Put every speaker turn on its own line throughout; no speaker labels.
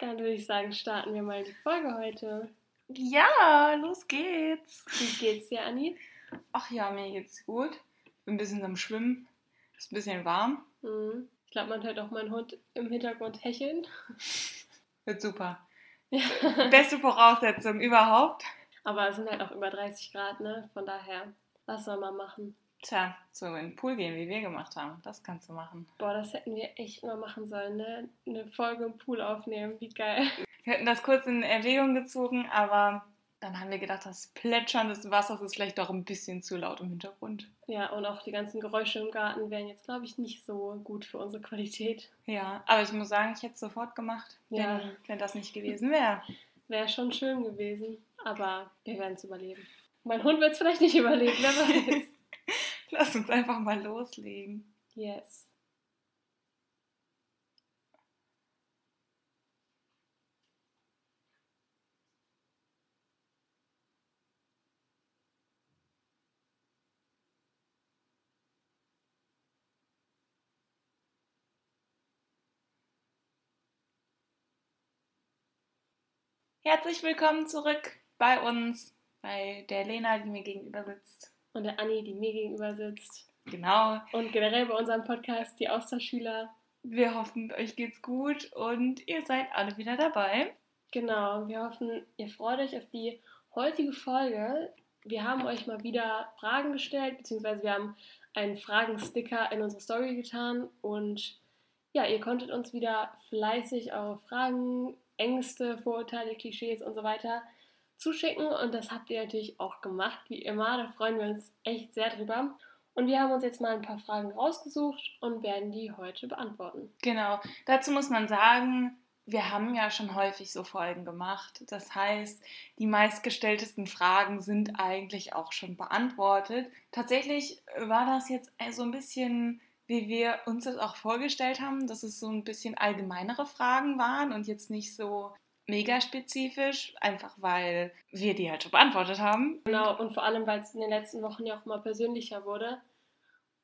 Dann würde ich sagen, starten wir mal die Folge heute.
Ja, los geht's.
Wie geht's dir, Anni?
Ach ja, mir geht's gut. Bin ein bisschen am Schwimmen. Ist ein bisschen warm.
Mhm. Ich glaube, man hört auch meinen Hund im Hintergrund hecheln.
Wird super. Beste Voraussetzung überhaupt.
Aber es sind halt auch über 30 Grad, ne? Von daher, was soll man machen?
Tja, so in den Pool gehen, wie wir gemacht haben. Das kannst du machen.
Boah, das hätten wir echt mal machen sollen, ne? Eine Folge im Pool aufnehmen, wie geil.
Wir hätten das kurz in Erwägung gezogen, aber dann haben wir gedacht, das Plätschern des Wassers ist vielleicht doch ein bisschen zu laut im Hintergrund.
Ja, und auch die ganzen Geräusche im Garten wären jetzt, glaube ich, nicht so gut für unsere Qualität.
Ja, aber ich muss sagen, ich hätte es sofort gemacht,
Ja.
wenn, wenn das nicht gewesen wäre.
Wäre schon schön gewesen, aber wir werden es überleben. Mein Hund wird es vielleicht nicht überleben, wer weiß.
Lass uns einfach mal loslegen.
Yes.
Herzlich willkommen zurück bei uns, bei der Lena, die mir gegenüber sitzt.
Und der Anni, die mir gegenüber sitzt.
Genau.
Und generell bei unserem Podcast, die Austauschschüler.
Wir hoffen, euch geht's gut und ihr seid alle wieder dabei.
Genau, wir hoffen, ihr freut euch auf die heutige Folge. Wir haben euch mal wieder Fragen gestellt, beziehungsweise wir haben einen Fragensticker in unsere Story getan und ja, ihr konntet uns wieder fleißig eure Fragen, Ängste, Vorurteile, Klischees und so weiter zuschicken und das habt ihr natürlich auch gemacht, wie immer. Da freuen wir uns echt sehr drüber. Und wir haben uns jetzt mal ein paar Fragen rausgesucht und werden die heute beantworten.
Genau. Dazu muss man sagen, wir haben ja schon häufig so Folgen gemacht. Das heißt, die meistgestelltesten Fragen sind eigentlich auch schon beantwortet. Tatsächlich war das jetzt so ein bisschen, wie wir uns das auch vorgestellt haben, dass es so ein bisschen allgemeinere Fragen waren und jetzt nicht so mega spezifisch, einfach weil wir die halt schon beantwortet haben.
Genau, und vor allem, weil es in den letzten Wochen ja auch mal persönlicher wurde.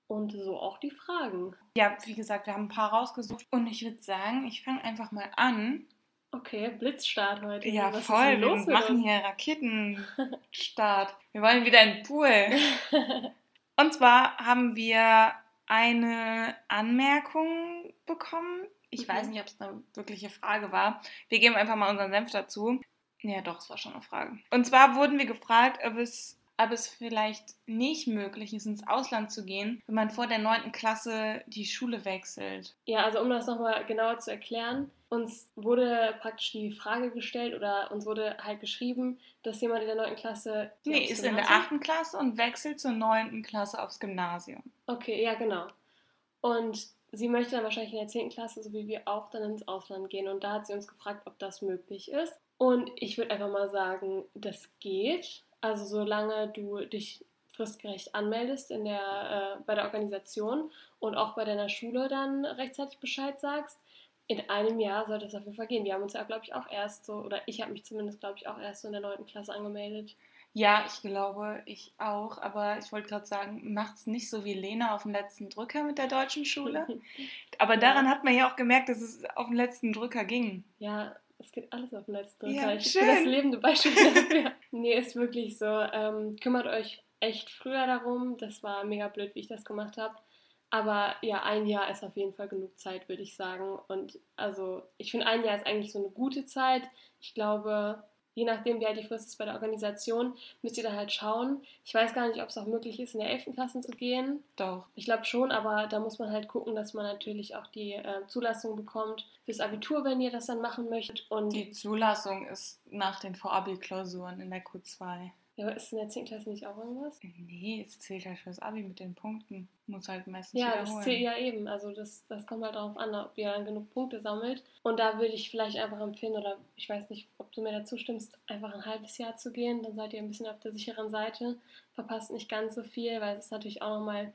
Und so auch die Fragen.
Ja, wie gesagt, wir haben ein paar rausgesucht und ich würde sagen, ich fange einfach mal an.
Okay, Blitzstart heute.
Ja,
Was
voll. Wir machen hier Raketenstart. Wir wollen wieder in den Pool. Und zwar haben wir eine Anmerkung bekommen. Ich
Mhm.
weiß nicht, ob es eine wirkliche Frage war. Wir geben einfach mal unseren Senf dazu. Ja, doch, es war schon eine Frage. Und zwar wurden wir gefragt, ob es, ob es vielleicht nicht möglich ist, ins Ausland zu gehen, wenn man vor der 9. Klasse die Schule wechselt.
Ja, also um das nochmal genauer zu erklären, uns wurde praktisch die Frage gestellt oder uns wurde halt geschrieben, dass jemand in der 9. Klasse.
Nee, ist in der
Gymnasium-
8. Klasse und wechselt zur 9. Klasse aufs Gymnasium.
Okay, ja, genau. Und sie möchte dann wahrscheinlich in der 10. Klasse, so wie wir auch, dann ins Ausland gehen. Und da hat sie uns gefragt, ob das möglich ist. Und ich würde einfach mal sagen, das geht. Also solange du dich fristgerecht anmeldest in der, äh, bei der Organisation und auch bei deiner Schule dann rechtzeitig Bescheid sagst, in einem Jahr sollte es auf jeden Fall gehen. Wir haben uns ja, glaube ich, auch erst so, oder ich habe mich zumindest, glaube ich, auch erst so in der 9. Klasse angemeldet.
Ja, ich glaube, ich auch. Aber ich wollte gerade sagen, macht's nicht so wie Lena auf dem letzten Drücker mit der deutschen Schule. Aber
Ja.
daran hat man ja auch gemerkt, dass es auf den letzten Drücker ging.
Ja, es geht alles auf den letzten
Ja,
Drücker. ich
schön.
bin das lebende Beispiel dafür. nee, ist wirklich so. Ähm, kümmert euch echt früher darum. Das war mega blöd, wie ich das gemacht habe. Aber ja, ein Jahr ist auf jeden Fall genug Zeit, würde ich sagen. Und also, ich finde, ein Jahr ist eigentlich so eine gute Zeit. Ich glaube, je nachdem, wie halt die Frist ist bei der Organisation, müsst ihr dann halt schauen. Ich weiß gar nicht, ob es auch möglich ist, in der 11. Klasse zu gehen.
Doch.
Ich glaube schon, aber da muss man halt gucken, dass man natürlich auch die äh, Zulassung bekommt fürs Abitur, wenn ihr das dann machen möchtet. Und
Die Zulassung ist nach den Vorabi-Klausuren in der Q2.
Ja, aber ist in der 10. Klasse nicht auch irgendwas?
Nee, es zählt halt fürs Abi mit den Punkten. Muss halt meistens
Ja,
wiederholen.
das zählt ja eben. Also das, das kommt halt darauf an, ob ihr dann genug Punkte sammelt. Und da würde ich vielleicht einfach empfehlen, oder ich weiß nicht, ob du mir dazu stimmst, einfach ein halbes Jahr zu gehen. Dann seid ihr ein bisschen auf der sicheren Seite. Verpasst nicht ganz so viel, weil es ist natürlich auch nochmal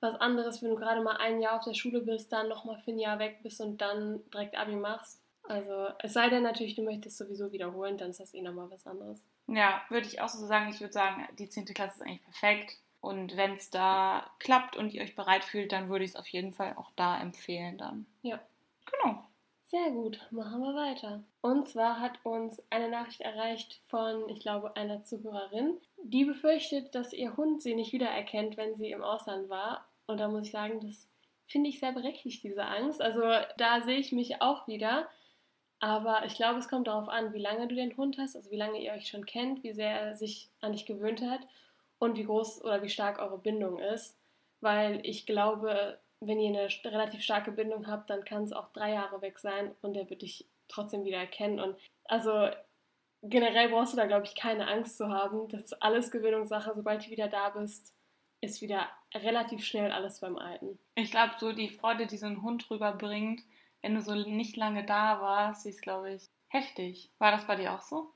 was anderes, wenn du gerade mal ein Jahr auf der Schule bist, dann nochmal für ein Jahr weg bist und dann direkt Abi machst. Also es sei denn natürlich, du möchtest sowieso wiederholen, dann ist das eh nochmal was anderes.
Ja, würde ich auch so sagen. Ich würde sagen, die 10. Klasse ist eigentlich perfekt. Und wenn es da klappt und ihr euch bereit fühlt, dann würde ich es auf jeden Fall auch da empfehlen dann.
Ja.
Genau.
Sehr gut, machen wir weiter. Und zwar hat uns eine Nachricht erreicht von, ich glaube, einer Zuhörerin, die befürchtet, dass ihr Hund sie nicht wiedererkennt, wenn sie im Ausland war. Und da muss ich sagen, das finde ich sehr berechtigt, diese Angst. Also da sehe ich mich auch wieder. Aber ich glaube, es kommt darauf an, wie lange du den Hund hast, also wie lange ihr euch schon kennt, wie sehr er sich an dich gewöhnt hat und wie groß oder wie stark eure Bindung ist. Weil ich glaube, wenn ihr eine relativ starke Bindung habt, dann kann es auch drei Jahre weg sein und er wird dich trotzdem wieder erkennen. Und also generell brauchst du da, glaube ich, keine Angst zu haben. Das ist alles Gewöhnungssache. Sobald du wieder da bist, ist wieder relativ schnell alles beim Alten.
Ich glaube, so die Freude, die so ein Hund rüberbringt, wenn du so nicht lange da warst, ist, glaube ich, heftig. War das bei dir auch so?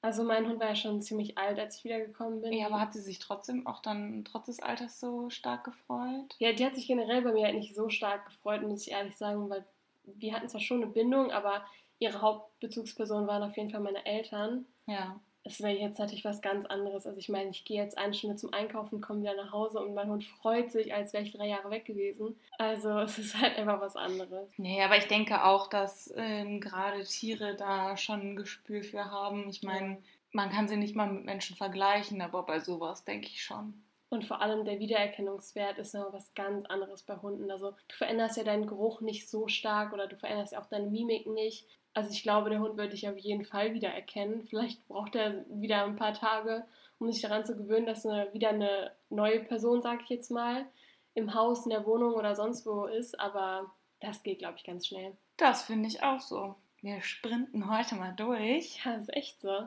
Also mein Hund war ja schon ziemlich alt, als ich wiedergekommen bin.
Ja, aber hat sie sich trotzdem auch dann trotz des Alters so stark gefreut?
Ja, die hat sich generell bei mir halt nicht so stark gefreut, muss ich ehrlich sagen, weil wir hatten zwar schon eine Bindung, aber ihre Hauptbezugsperson waren auf jeden Fall meine Eltern.
Ja
es wäre jetzt natürlich was ganz anderes. Also ich meine, ich gehe jetzt eine Stunde zum Einkaufen, komme wieder nach Hause und mein Hund freut sich, als wäre ich drei Jahre weg gewesen. Also es ist halt einfach was anderes.
Nee, aber ich denke auch, dass ähm, gerade Tiere da schon ein Gespür für haben. Ich meine, man kann sie nicht mal mit Menschen vergleichen, aber bei sowas denke ich schon.
Und vor allem der Wiedererkennungswert ist noch was ganz anderes bei Hunden. Also du veränderst ja deinen Geruch nicht so stark oder du veränderst ja auch deine Mimik nicht. Also ich glaube, der Hund wird dich auf jeden Fall wiedererkennen. Vielleicht braucht er wieder ein paar Tage, um sich daran zu gewöhnen, dass eine, wieder eine neue Person, sag ich jetzt mal, im Haus, in der Wohnung oder sonst wo ist. Aber das geht, glaube ich, ganz schnell.
Das finde ich auch so. Wir sprinten heute mal durch.
Ja, ist echt so.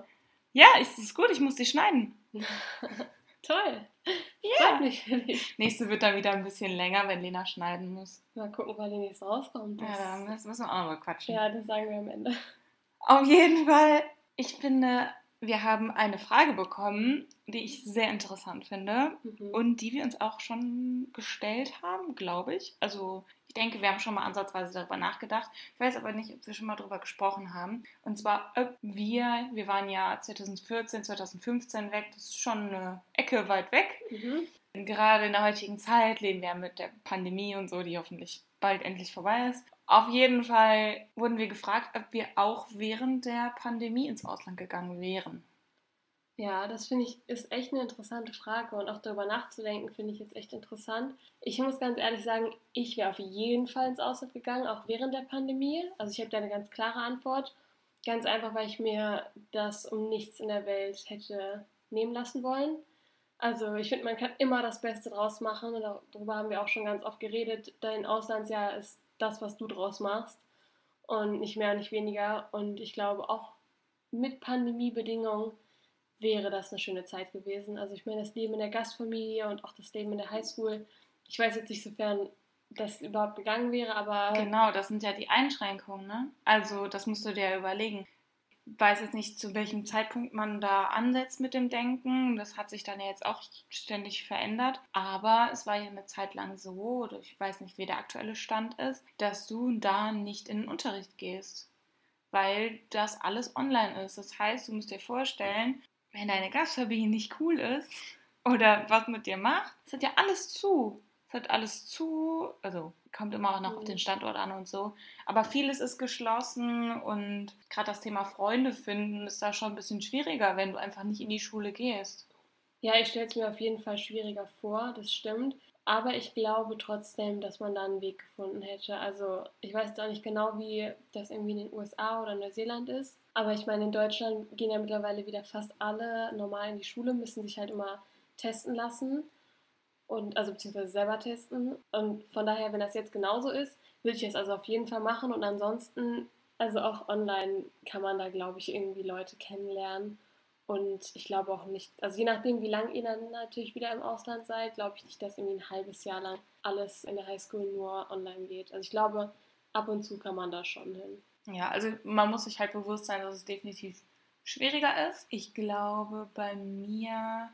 Ja, ist es gut, ich muss die schneiden.
Toll.
Ja. Freut mich für dich. Nächste wird dann wieder ein bisschen länger, wenn Lena schneiden muss.
Mal gucken, wann die nächste rauskommt.
Das ja, das müssen wir auch noch mal quatschen.
Ja, das sagen wir am Ende.
Auf jeden Fall, ich finde, wir haben eine Frage bekommen, die ich sehr interessant finde mhm. und die wir uns auch schon gestellt haben, glaube ich. Also ich denke, wir haben schon mal ansatzweise darüber nachgedacht. Ich weiß aber nicht, ob wir schon mal darüber gesprochen haben. Und zwar, ob wir, wir waren ja 2014, 2015 weg, das ist schon eine Ecke weit weg. Mhm. Gerade in der heutigen Zeit leben wir mit der Pandemie und so, die hoffentlich bald endlich vorbei ist. Auf jeden Fall wurden wir gefragt, ob wir auch während der Pandemie ins Ausland gegangen wären.
Ja, das finde ich ist echt eine interessante Frage und auch darüber nachzudenken finde ich jetzt echt interessant. Ich muss ganz ehrlich sagen, ich wäre auf jeden Fall ins Ausland gegangen, auch während der Pandemie. Also ich habe da eine ganz klare Antwort. Ganz einfach, weil ich mir das um nichts in der Welt hätte nehmen lassen wollen. Also ich finde, man kann immer das Beste draus machen und darüber haben wir auch schon ganz oft geredet. Dein Auslandsjahr ist das, was du draus machst und nicht mehr nicht weniger. Und ich glaube auch mit Pandemiebedingungen wäre das eine schöne Zeit gewesen. Also ich meine, das Leben in der Gastfamilie und auch das Leben in der Highschool, ich weiß jetzt nicht, sofern das überhaupt gegangen wäre, aber...
Genau, das sind ja die Einschränkungen, ne? Also das musst du dir überlegen. Ich weiß jetzt nicht, zu welchem Zeitpunkt man da ansetzt mit dem Denken. Das hat sich dann ja jetzt auch ständig verändert. Aber es war ja eine Zeit lang so, oder ich weiß nicht, wie der aktuelle Stand ist, dass du da nicht in den Unterricht gehst. Weil das alles online ist. Das heißt, du musst dir vorstellen, wenn deine Gastfamilie nicht cool ist oder was mit dir macht, es hat ja alles zu. Es hat alles zu, also kommt immer auch noch auf den mhm. Standort an und so. Aber vieles ist geschlossen und gerade das Thema Freunde finden ist da schon ein bisschen schwieriger, wenn du einfach nicht in die Schule gehst.
Ja, ich stelle es mir auf jeden Fall schwieriger vor, das stimmt. Aber ich glaube trotzdem, dass man da einen Weg gefunden hätte. Also ich weiß jetzt auch nicht genau, wie das irgendwie in den USA oder Neuseeland ist. Aber ich meine, in Deutschland gehen ja mittlerweile wieder fast alle normal in die Schule, müssen sich halt immer testen lassen. Und, also beziehungsweise selber testen. Und von daher, wenn das jetzt genauso ist, würde ich es also auf jeden Fall machen. Und ansonsten, also auch online kann man da, glaube ich, irgendwie Leute kennenlernen. Und ich glaube auch nicht, also je nachdem, wie lange ihr dann natürlich wieder im Ausland seid, glaube ich nicht, dass irgendwie ein halbes Jahr lang alles in der Highschool nur online geht. Also ich glaube, ab und zu kann man da schon hin.
Ja, also man muss sich halt bewusst sein, dass es definitiv schwieriger ist. Ich glaube, bei mir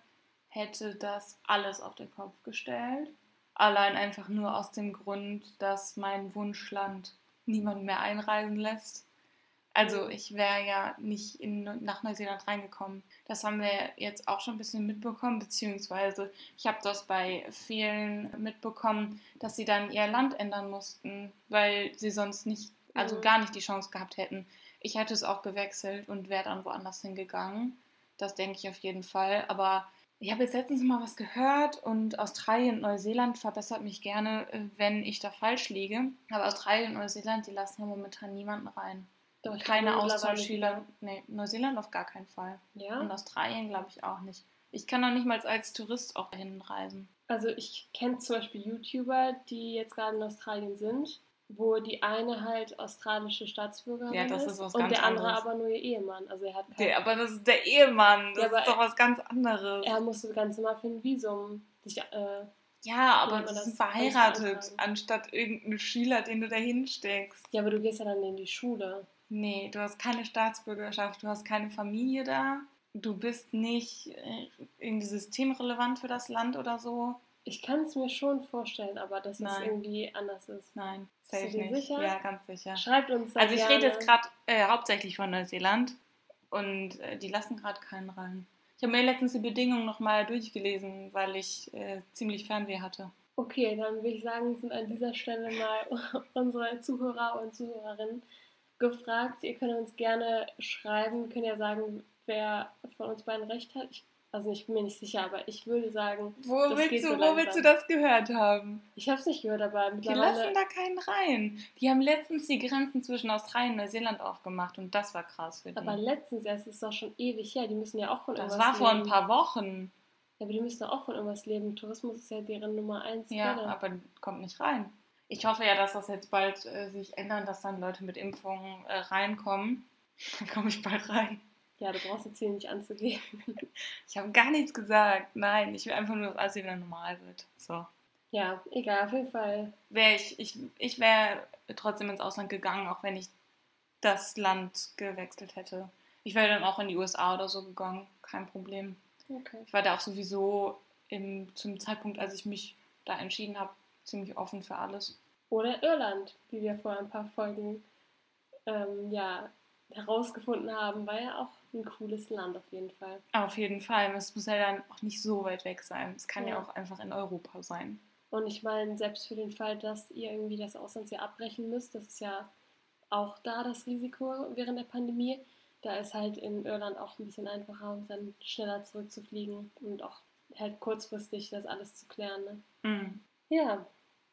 hätte das alles auf den Kopf gestellt. Allein einfach nur aus dem Grund, dass mein Wunschland niemand mehr einreisen lässt. Also ich wäre ja nicht in, nach Neuseeland reingekommen. Das haben wir jetzt auch schon ein bisschen mitbekommen, beziehungsweise ich habe das bei vielen mitbekommen, dass sie dann ihr Land ändern mussten, weil sie sonst nicht also
Mhm.
gar nicht die Chance gehabt hätten. Ich hätte es auch gewechselt und wäre dann woanders hingegangen. Das denke ich auf jeden Fall. Aber ich habe jetzt letztens mal was gehört und Australien und Neuseeland verbessert mich gerne, äh, wenn ich da falsch liege. Aber Australien und Neuseeland, die lassen ja momentan niemanden rein.
Doch,
Keine Austauschschüler. Nee, Neuseeland auf gar keinen Fall.
wieder.
Und
Ja.
Australien glaube ich auch nicht. Ich kann auch nicht mal als Tourist auch dahin reisen.
Also ich kenne zum Beispiel YouTuber, die jetzt gerade in Australien sind, wo die eine halt australische Staatsbürgerin
Ja, das ist was
und
ganz
der andere
anderes.
aber nur ihr Ehemann. Also er hat kein,
Der, aber das ist der Ehemann. Das
Ja,
ist doch was ganz anderes.
er musste ganz normal für ein Visum sich äh,
ja, aber sie sind verheiratet, anstatt irgendeinen Schüler, den du da hinsteckst.
Ja, aber du gehst ja dann in die Schule.
Nee, du hast keine Staatsbürgerschaft, du hast keine Familie da, du bist nicht äh, irgendwie systemrelevant für das Land oder so.
Ich kann es mir schon vorstellen, aber dass es
Nein.
irgendwie anders ist.
Nein, safe nicht.
sicher?
Ja, ganz sicher.
Schreibt uns
Also ich rede
gerne.
jetzt gerade äh, hauptsächlich von Neuseeland und äh, die lassen gerade keinen rein. Ich habe mir letztens die Bedingungen nochmal durchgelesen, weil ich äh, ziemlich Fernweh hatte.
Okay, dann würde ich sagen, sind an dieser Stelle mal unsere Zuhörer und Zuhörerinnen gefragt. Ihr könnt uns gerne schreiben, könnt ja sagen, wer von uns beiden recht hat. Ich, also ich bin mir nicht sicher, aber ich würde sagen,
Wo,
Das
willst du,
so
wo willst du das gehört haben?
ich habe es nicht gehört, aber
Die
mittlerweile.
lassen da keinen rein. Die haben letztens die Grenzen zwischen Australien und Neuseeland aufgemacht und das war krass für die.
aber letztens erst, das ist doch schon ewig her, die müssen ja auch von
das
irgendwas
war vor ein
leben.
paar Wochen.
Ja, aber die müssen auch von irgendwas leben. Tourismus ist ja deren Nummer eins.
Ja,
Quelle.
aber kommt nicht rein. Ich hoffe ja, dass das jetzt bald äh, sich ändert, dass dann Leute mit Impfungen äh, reinkommen. Dann komme ich bald rein.
Ja, du brauchst jetzt hier nicht anzugeben.
Ich habe gar nichts gesagt. Nein, ich will einfach nur, dass alles wieder normal wird. So.
Ja, egal, auf jeden Fall.
Wäre ich, ich, ich wäre trotzdem ins Ausland gegangen, auch wenn ich das Land gewechselt hätte. Ich wäre dann auch in die USA oder so gegangen. Kein Problem.
Okay.
Ich war da auch sowieso im, zum Zeitpunkt, als ich mich da entschieden habe, ziemlich offen für alles.
Oder Irland, wie wir vor ein paar Folgen ähm, ja, herausgefunden haben, war ja auch ein cooles Land auf jeden Fall.
Auf jeden Fall. Es muss ja dann auch nicht so weit weg sein. Es kann ja,
Ja.
auch einfach in Europa sein.
Und ich meine, selbst für den Fall, dass ihr irgendwie das Auslandsjahr abbrechen müsst, das ist ja auch da das Risiko während der Pandemie. Da ist halt in Irland auch ein bisschen einfacher, um dann schneller zurückzufliegen und auch halt kurzfristig das alles zu klären. Ne?
Mhm.
Ja,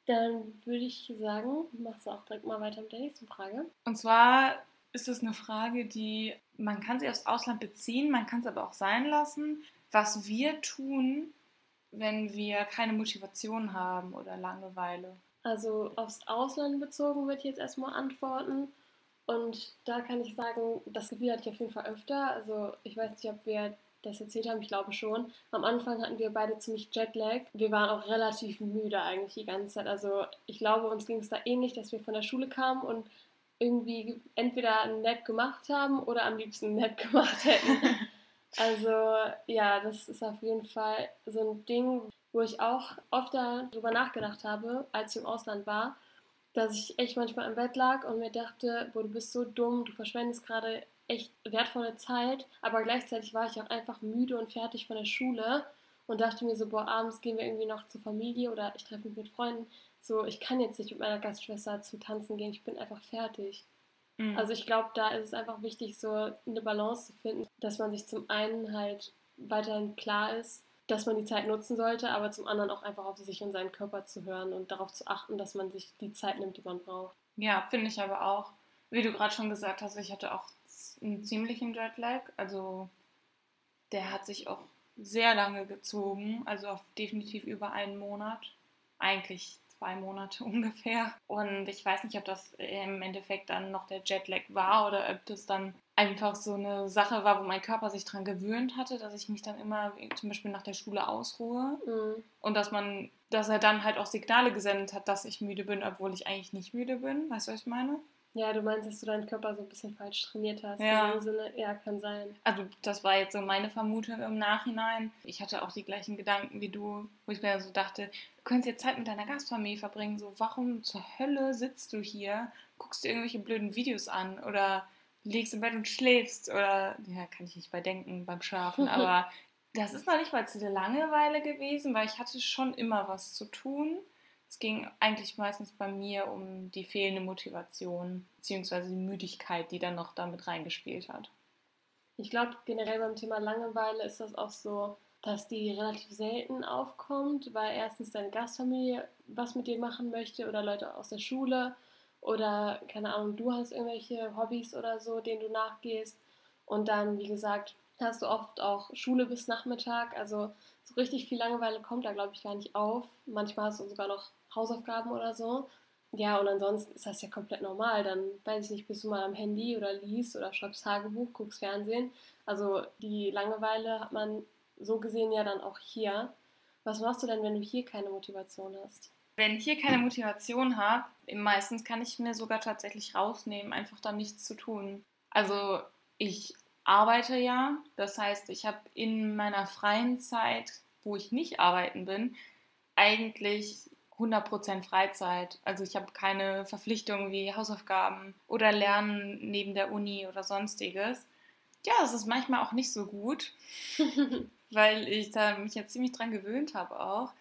dann würde ich sagen, machst du auch direkt mal weiter mit der nächsten Frage.
Und zwar ist es eine Frage, die man kann sie aufs Ausland beziehen, man kann es aber auch sein lassen. Was wir tun, wenn wir keine Motivation haben oder Langeweile.
Also aufs Ausland bezogen würde ich jetzt erstmal antworten. Und da kann ich sagen, das Gefühl hatte ich auf jeden Fall öfter. Also ich weiß nicht, ob wir das erzählt haben, ich glaube schon. Am Anfang hatten wir beide ziemlich Jetlag. Wir waren auch relativ müde eigentlich die ganze Zeit. Also ich glaube, uns ging es da ähnlich, dass wir von der Schule kamen und irgendwie entweder einen Nap gemacht haben oder am liebsten einen Nap gemacht hätten. Also ja, das ist auf jeden Fall so ein Ding, wo ich auch oft darüber nachgedacht habe, als ich im Ausland war, dass ich echt manchmal im Bett lag und mir dachte, boah, du bist so dumm, du verschwendest gerade echt wertvolle Zeit, aber gleichzeitig war ich auch einfach müde und fertig von der Schule und dachte mir so, boah, abends gehen wir irgendwie noch zur Familie oder ich treffe mich mit Freunden. So, ich kann jetzt nicht mit meiner Gastschwester zum Tanzen gehen, ich bin einfach fertig.
Mhm.
Also ich glaube, da ist es einfach wichtig, so eine Balance zu finden, dass man sich zum einen halt weiterhin klar ist, dass man die Zeit nutzen sollte, aber zum anderen auch einfach auf sich und seinen Körper zu hören und darauf zu achten, dass man sich die Zeit nimmt, die man braucht.
Ja, finde ich aber auch. Wie du gerade schon gesagt hast, ich hatte auch einen ziemlichen Jetlag. Also der hat sich auch sehr lange gezogen, also auf definitiv über einen Monat. Eigentlich zwei Monate ungefähr. Und ich weiß nicht, ob das im Endeffekt dann noch der Jetlag war oder ob das dann einfach so eine Sache war, wo mein Körper sich dran gewöhnt hatte, dass ich mich dann immer zum Beispiel nach der Schule ausruhe
Mhm.
und dass man, dass er dann halt auch Signale gesendet hat, dass ich müde bin, obwohl ich eigentlich nicht müde bin. Weißt du, was ich meine?
Ja, du meinst, dass du deinen Körper so ein bisschen falsch trainiert hast.
Ja.
In dem Sinne, ja, kann sein.
Also das war jetzt so meine Vermutung im Nachhinein. Ich hatte auch die gleichen Gedanken wie du, wo ich mir so dachte, du könntest jetzt Zeit mit deiner Gastfamilie verbringen. So, warum zur Hölle sitzt du hier, guckst dir irgendwelche blöden Videos an oder legst im Bett und schläfst oder, ja, kann ich nicht bei denken beim Schlafen, aber das ist noch nicht mal zu der Langeweile gewesen, weil ich hatte schon immer was zu tun. Es ging eigentlich meistens bei mir um die fehlende Motivation bzw. die Müdigkeit, die dann noch damit reingespielt hat.
Ich glaube, generell beim Thema Langeweile ist das auch so, dass die relativ selten aufkommt, weil erstens deine Gastfamilie was mit dir machen möchte oder Leute aus der Schule oder keine Ahnung, du hast irgendwelche Hobbys oder so, denen du nachgehst und dann, wie gesagt, hast du oft auch Schule bis Nachmittag, also so richtig viel Langeweile kommt da, glaube ich, gar nicht auf. Manchmal hast du sogar noch Hausaufgaben oder so. Ja, und ansonsten ist das ja komplett normal. Dann, weiß ich nicht, bist du mal am Handy oder liest oder schreibst Tagebuch, guckst Fernsehen. Also die Langeweile hat man so gesehen ja dann auch hier. Was machst du denn, wenn du hier keine Motivation hast?
Wenn ich hier keine Motivation habe, meistens kann ich mir sogar tatsächlich rausnehmen, einfach da nichts zu tun. Also ich arbeite ja, das heißt, ich habe in meiner freien Zeit, wo ich nicht arbeiten bin, eigentlich 100% Freizeit. Also ich habe keine Verpflichtungen wie Hausaufgaben oder Lernen neben der Uni oder sonstiges. Ja, das ist manchmal auch nicht so gut, weil ich da mich jetzt ziemlich dran gewöhnt habe auch.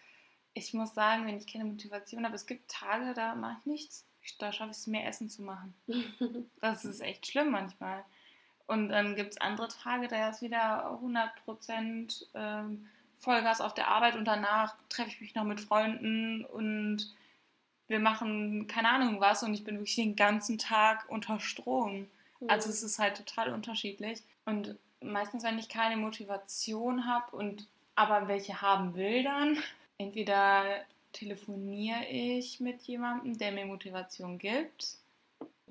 Ich muss sagen, wenn ich keine Motivation habe, es gibt Tage, da mache ich nichts. Da schaffe ich es, mehr Essen zu machen. Das ist echt schlimm manchmal. Und dann gibt es andere Tage, da ist wieder 100% ähm, Vollgas auf der Arbeit und danach treffe ich mich noch mit Freunden und wir machen keine Ahnung was und ich bin wirklich den ganzen Tag unter Strom. Mhm. Also es ist halt total unterschiedlich. Und meistens, wenn ich keine Motivation habe und aber welche haben will, dann entweder telefoniere ich mit jemandem, der mir Motivation gibt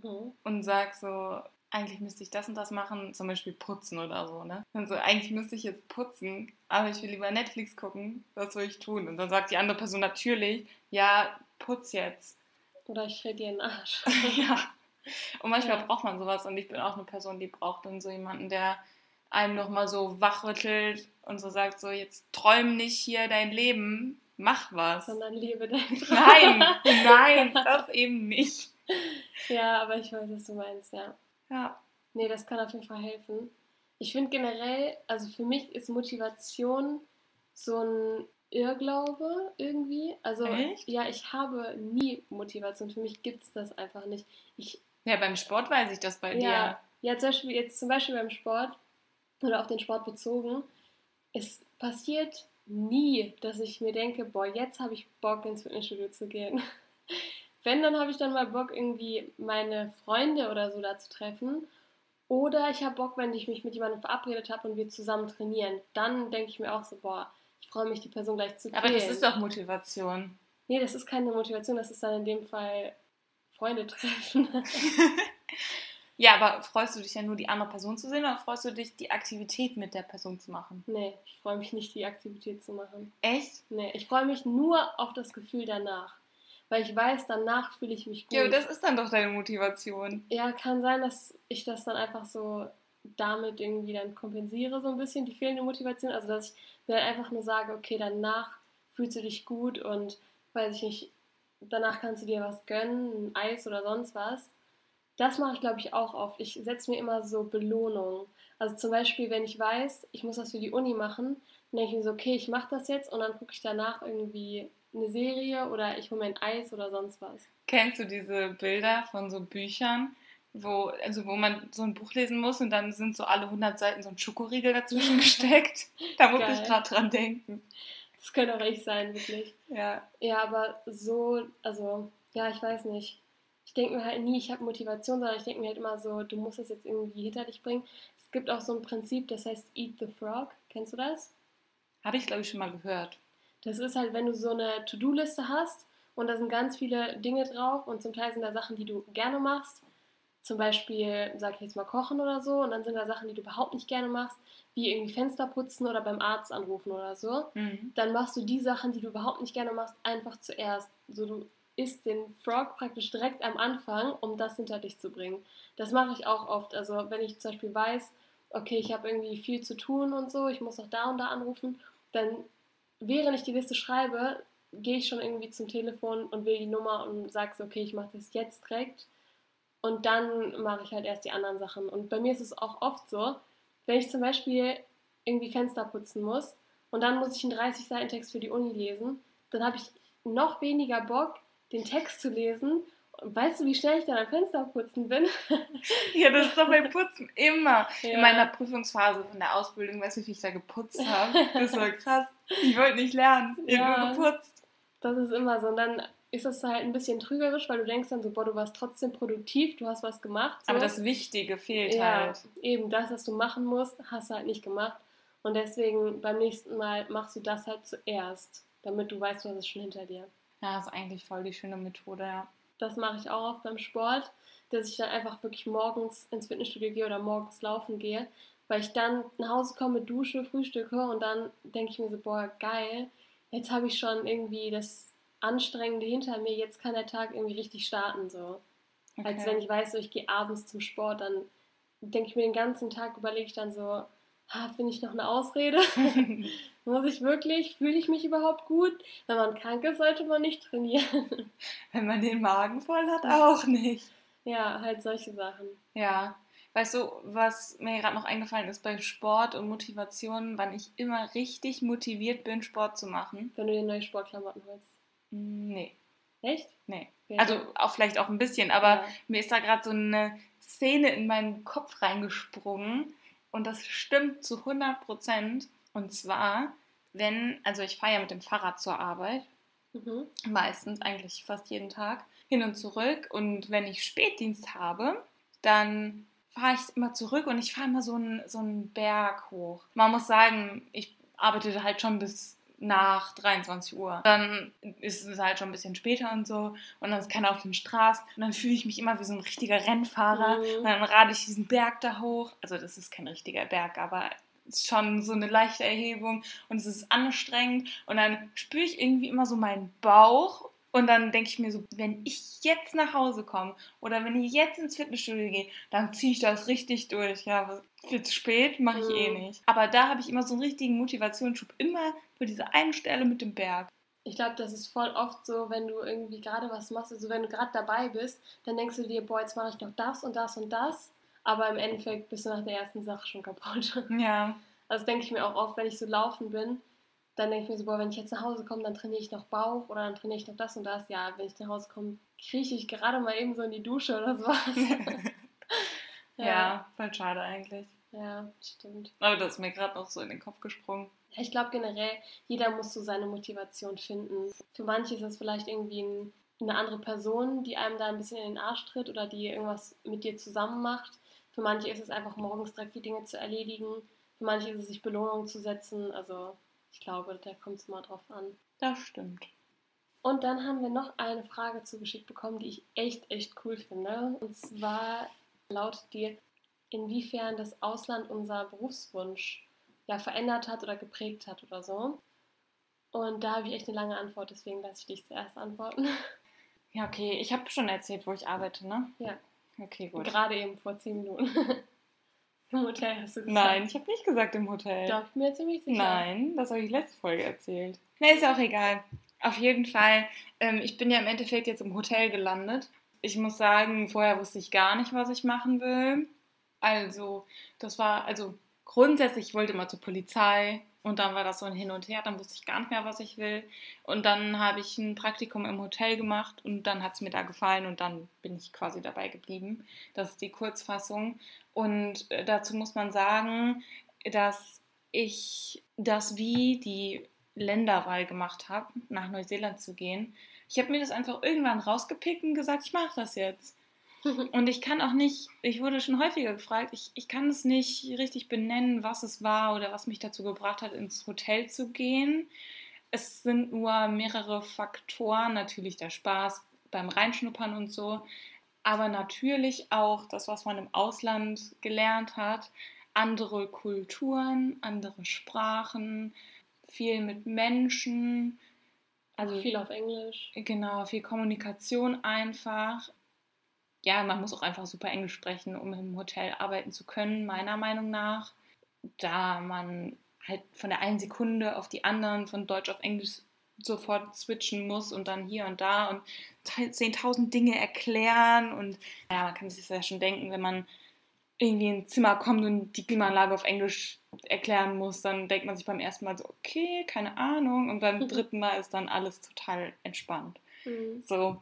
mhm. und sage so, eigentlich müsste ich das und das machen, zum Beispiel putzen oder so, ne? Und so, eigentlich müsste ich jetzt putzen, aber ich will lieber Netflix gucken, was soll ich tun? Und dann sagt die andere Person natürlich, ja, putz jetzt.
Oder ich rede dir in den Arsch.
ja. Und manchmal ja. braucht man sowas und ich bin auch eine Person, die braucht dann so jemanden, der einem nochmal so wachrüttelt und so sagt so, jetzt träum nicht hier dein Leben, mach was.
Sondern lebe dein
Traum. Nein, nein, das eben nicht.
Ja, aber ich weiß, was du meinst, ja.
Ja.
Nee, das kann auf jeden Fall helfen. Ich finde generell, also für mich ist Motivation so ein Irrglaube irgendwie. Also
Echt?
ja, ich habe nie Motivation. Für mich gibt es das einfach nicht. Ich,
ja, beim Sport weiß ich das bei
ja,
dir.
Ja, zum Beispiel, jetzt zum Beispiel beim Sport oder auf den Sport bezogen. Es passiert nie, dass ich mir denke, boah, jetzt habe ich Bock ins Fitnessstudio zu gehen. Wenn, dann habe ich dann mal Bock, irgendwie meine Freunde oder so da zu treffen. Oder ich habe Bock, wenn ich mich mit jemandem verabredet habe und wir zusammen trainieren. Dann denke ich mir auch so, boah, ich freue mich, die Person gleich zu
quälen. Aber das ist doch Motivation.
Nee, das ist keine Motivation, das ist dann in dem Fall Freunde treffen.
ja, aber freust du dich ja nur, die andere Person zu sehen oder freust du dich, die Aktivität mit der Person zu machen?
Nee, ich freue mich nicht, die Aktivität zu machen.
Echt?
Nee, ich freue mich nur auf das Gefühl danach weil ich weiß, danach fühle ich mich gut.
Ja, das ist dann doch deine Motivation.
Ja, kann sein, dass ich das dann einfach so damit irgendwie dann kompensiere, so ein bisschen die fehlende Motivation. Also, dass ich mir dann einfach nur sage, okay, danach fühlst du dich gut und weiß ich nicht, danach kannst du dir was gönnen, ein Eis oder sonst was. Das mache ich, glaube ich, auch oft. Ich setze mir immer so Belohnungen. Also zum Beispiel, wenn ich weiß, ich muss das für die Uni machen, dann denke ich mir so, okay, ich mache das jetzt und dann gucke ich danach irgendwie eine Serie oder ich hole mir ein Eis oder sonst was.
Kennst du diese Bilder von so Büchern, wo, also wo man so ein Buch lesen muss und dann sind so alle 100 Seiten so ein Schokoriegel dazwischen gesteckt? Da muss Geil. ich gerade dran denken.
Das könnte auch echt sein, wirklich.
Ja.
Ja, aber so, also, ja, ich weiß nicht. Ich denke mir halt nie, ich habe Motivation, sondern ich denke mir halt immer so, du musst es jetzt irgendwie hinter dich bringen. Es gibt auch so ein Prinzip, das heißt Eat the Frog. Kennst du das?
Habe ich, glaube ich, schon mal gehört.
Das ist halt, wenn du so eine To-Do-Liste hast und da sind ganz viele Dinge drauf und zum Teil sind da Sachen, die du gerne machst. Zum Beispiel, sag ich jetzt mal, kochen oder so. Und dann sind da Sachen, die du überhaupt nicht gerne machst, wie irgendwie Fenster putzen oder beim Arzt anrufen oder so. Mhm. Dann machst du die Sachen, die du überhaupt nicht gerne machst, einfach zuerst. So, du isst den Frog praktisch direkt am Anfang, um das hinter dich zu bringen. Das mache ich auch oft. Also, wenn ich zum Beispiel weiß, okay, ich habe irgendwie viel zu tun und so, ich muss noch da und da anrufen, dann während ich die Liste schreibe, gehe ich schon irgendwie zum Telefon und wähle die Nummer und sage so, okay, ich mache das jetzt direkt. Und dann mache ich halt erst die anderen Sachen. Und bei mir ist es auch oft so, wenn ich zum Beispiel irgendwie Fenster putzen muss und dann muss ich einen 30 Seiten Text für die Uni lesen, dann habe ich noch weniger Bock, den Text zu lesen. Weißt du, wie schnell ich dann am Fenster putzen bin?
Ja, das ist doch beim Putzen immer.
Ja.
In meiner Prüfungsphase von der Ausbildung, weißt du, wie ich da geputzt habe? Das war krass. Ich wollte nicht lernen. Ich
Ja.
habe nur geputzt.
Das ist immer so. Und dann ist das halt ein bisschen trügerisch, weil du denkst dann so, boah, du warst trotzdem produktiv, du hast was gemacht. So.
Aber das Wichtige fehlt
ja,
halt.
eben das, was du machen musst, hast du halt nicht gemacht. Und deswegen beim nächsten Mal machst du das halt zuerst, damit du weißt, du hast es schon hinter dir.
Ja, ist eigentlich voll die schöne Methode, ja.
Das mache ich auch oft beim Sport, dass ich dann einfach wirklich morgens ins Fitnessstudio gehe oder morgens laufen gehe, weil ich dann nach Hause komme, dusche, frühstücke und dann denke ich mir so, boah, geil, jetzt habe ich schon irgendwie das Anstrengende hinter mir, jetzt kann der Tag irgendwie richtig starten, so. Als wenn ich weiß, so, ich gehe abends zum Sport, dann denke ich mir den ganzen Tag, überlege ich dann so, ha, finde ich noch eine Ausrede? Muss ich wirklich? Fühle ich mich überhaupt gut? Wenn man krank ist, sollte man nicht trainieren.
Wenn man den Magen voll hat, auch nicht.
ja, halt solche Sachen.
Ja. Weißt du, was mir gerade noch eingefallen ist bei Sport und Motivation, wann ich immer richtig motiviert bin, Sport zu machen?
Wenn du dir neue Sportklamotten holst.
Nee,
Echt?
nee.
Ja.
Also auch vielleicht auch ein bisschen, aber
Ja.
mir ist da gerade so eine Szene in meinen Kopf reingesprungen und das stimmt zu 100 Prozent. Und zwar, wenn, also ich fahre ja mit dem Fahrrad zur Arbeit,
Mhm.
meistens eigentlich fast jeden Tag, hin und zurück. Und wenn ich Spätdienst habe, dann fahre ich immer zurück und ich fahre immer so einen, so einen Berg hoch. Man muss sagen, ich arbeite halt schon bis nach 23 Uhr. Dann ist es halt schon ein bisschen später und so und dann ist keiner auf den Straßen und dann fühle ich mich immer wie so ein richtiger Rennfahrer
Mhm.
und dann rade ich diesen Berg da hoch. Also das ist kein richtiger Berg, aber es ist schon so eine leichte Erhebung und es ist anstrengend und dann spüre ich irgendwie immer so meinen Bauch und dann denke ich mir so, wenn ich jetzt nach Hause komme oder wenn ich jetzt ins Fitnessstudio gehe, dann ziehe ich das richtig durch. Ja, viel zu spät mache ich eh
Mhm.
nicht. Aber da habe ich immer so einen richtigen Motivationsschub, immer für diese eine Stelle mit dem Berg.
Ich glaube, das ist voll oft so, wenn du irgendwie gerade was machst, also wenn du gerade dabei bist, dann denkst du dir, boah, jetzt mache ich noch das und das und das, aber im Endeffekt bist du nach der ersten Sache schon kaputt.
Ja,
Also denke ich mir auch oft, wenn ich so laufen bin, dann denke ich mir so, boah, wenn ich jetzt nach Hause komme, dann trainiere ich noch Bauch oder dann trainiere ich noch das und das. Ja, wenn ich nach Hause komme, krieche ich gerade mal eben so in die Dusche oder sowas.
ja, voll schade eigentlich.
Ja, stimmt.
Aber das ist mir gerade noch so in den Kopf gesprungen.
Ja, ich glaube generell, jeder muss so seine Motivation finden. Für manche ist es vielleicht irgendwie ein, eine andere Person, die einem da ein bisschen in den Arsch tritt oder die irgendwas mit dir zusammen macht. Für manche ist es einfach morgens direkt die Dinge zu erledigen. Für manche ist es sich Belohnungen zu setzen. Also ich glaube, da kommt es mal drauf an.
Das stimmt.
Und dann haben wir noch eine Frage zugeschickt bekommen, die ich echt, echt cool finde. Und zwar lautet die, inwiefern das Ausland unser Berufswunsch ja verändert hat oder geprägt hat oder so. Und da habe ich echt eine lange Antwort, deswegen lasse ich dich zuerst antworten.
Ja, okay. Ich habe schon erzählt, wo ich arbeite, ne?
Ja.
Okay, gut.
Gerade eben vor 10 Minuten. Im Hotel hast du gesagt.
Nein, ich habe nicht gesagt im Hotel.
Doch, ich bin mir ziemlich sicher.
Nein, das habe ich letzte Folge erzählt. Ne, ist auch egal. Auf jeden Fall, ähm, ich bin ja im Endeffekt jetzt im Hotel gelandet. Ich muss sagen, vorher wusste ich gar nicht, was ich machen will. Also, das war, also grundsätzlich, ich wollte immer zur Polizei und dann war das so ein Hin und Her, dann wusste ich gar nicht mehr, was ich will. Und dann habe ich ein Praktikum im Hotel gemacht und dann hat es mir da gefallen und dann bin ich quasi dabei geblieben. Das ist die Kurzfassung. Und äh, dazu muss man sagen, dass ich das wie die Länderwahl gemacht habe, nach Neuseeland zu gehen. Ich habe mir das einfach irgendwann rausgepickt und gesagt, ich mache das jetzt. Und ich kann auch nicht, ich wurde schon häufiger gefragt, ich, ich kann es nicht richtig benennen, was es war oder was mich dazu gebracht hat, ins Hotel zu gehen. Es sind nur mehrere Faktoren, natürlich der Spaß beim Reinschnuppern und so, aber natürlich auch das, was man im Ausland gelernt hat, andere Kulturen, andere Sprachen, viel mit Menschen, also
Viel auf Englisch.
Genau, viel Kommunikation einfach. Ja, man muss auch einfach super Englisch sprechen, um im Hotel arbeiten zu können, meiner Meinung nach. Da man halt von der einen Sekunde auf die anderen, von Deutsch auf Englisch sofort switchen muss und dann hier und da und 10.000 Dinge erklären. Und ja, man kann sich das ja schon denken, wenn man irgendwie in ein Zimmer kommt und die Klimaanlage auf Englisch erklären muss, dann denkt man sich beim ersten Mal so, okay, keine Ahnung. Und beim dritten Mal ist dann alles total entspannt.
Mhm.
So.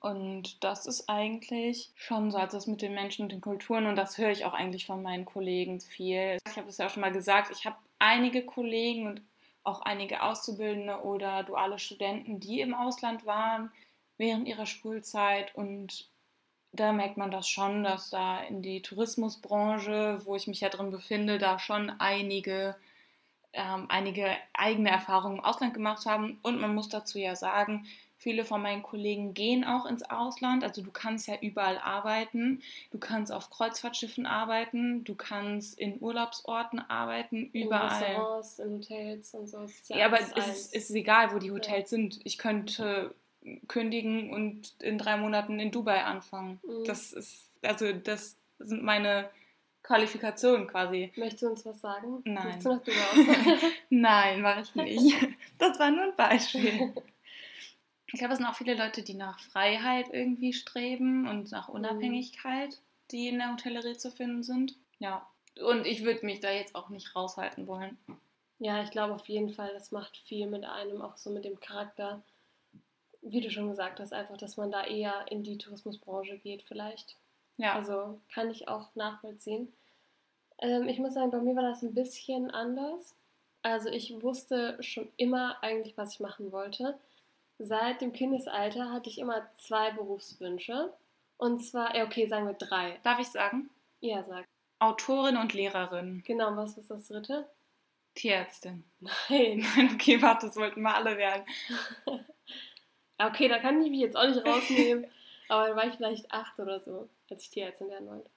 Und das ist eigentlich schon so, also das mit den Menschen und den Kulturen. Und das höre ich auch eigentlich von meinen Kollegen viel. Ich habe es ja auch schon mal gesagt, ich habe einige Kollegen und auch einige Auszubildende oder duale Studenten, die im Ausland waren während ihrer Schulzeit und da merkt man das schon, dass da in die Tourismusbranche, wo ich mich ja drin befinde, da schon einige, ähm, einige eigene Erfahrungen im Ausland gemacht haben. Und man muss dazu ja sagen, viele von meinen Kollegen gehen auch ins Ausland. Also du kannst ja überall arbeiten. Du kannst auf Kreuzfahrtschiffen arbeiten. Du kannst in Urlaubsorten arbeiten. Überall.
In Restaurants, in Hotels und so.
Ja, ja aber es ist, egal, wo die Hotels ja. sind. Ich könnte kündigen und in drei Monaten in Dubai anfangen. Mhm. Das ist, also das sind meine Qualifikationen quasi.
Möchtest du uns was sagen?
Nein.
Möchtest du nach Dubai
Nein, mache ich nicht. Das war nur ein Beispiel. Ich glaube, es sind auch viele Leute, die nach Freiheit irgendwie streben und nach mhm. Unabhängigkeit, die in der Hotellerie zu finden sind. Ja. Und ich würde mich da jetzt auch nicht raushalten wollen.
Ja, ich glaube auf jeden Fall, das macht viel mit einem, auch so mit dem Charakter wie du schon gesagt hast, einfach, dass man da eher in die Tourismusbranche geht, vielleicht. Ja. Also kann ich auch nachvollziehen. Ähm, ich muss sagen, bei mir war das ein bisschen anders. Also ich wusste schon immer eigentlich, was ich machen wollte. Seit dem Kindesalter hatte ich immer zwei Berufswünsche. Und zwar, ja, okay, sagen wir drei.
Darf ich sagen?
Ja, sag.
Autorin und Lehrerin.
Genau, was ist das dritte?
Tierärztin.
Nein.
okay, warte, das wollten wir alle werden.
Okay, da kann ich mich jetzt auch nicht rausnehmen. aber da war ich vielleicht acht oder so, als ich Tierärztin werden wollte.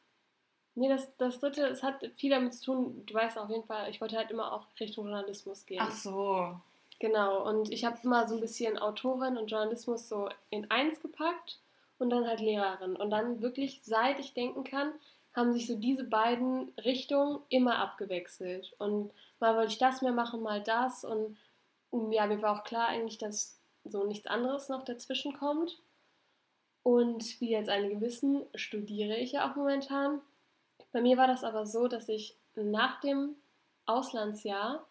Nee, das, das dritte, es hat viel damit zu tun, du weißt auf jeden Fall, ich wollte halt immer auch Richtung Journalismus gehen.
Ach so.
Genau, und ich habe immer so ein bisschen Autorin und Journalismus so in eins gepackt und dann halt Lehrerin. Und dann wirklich, seit ich denken kann, haben sich so diese beiden Richtungen immer abgewechselt. Und mal wollte ich das mehr machen, mal das. Und ja, mir war auch klar eigentlich, dass so nichts anderes noch dazwischen kommt. Und wie jetzt einige wissen, studiere ich ja auch momentan. Bei mir war das aber so, dass ich nach dem Auslandsjahr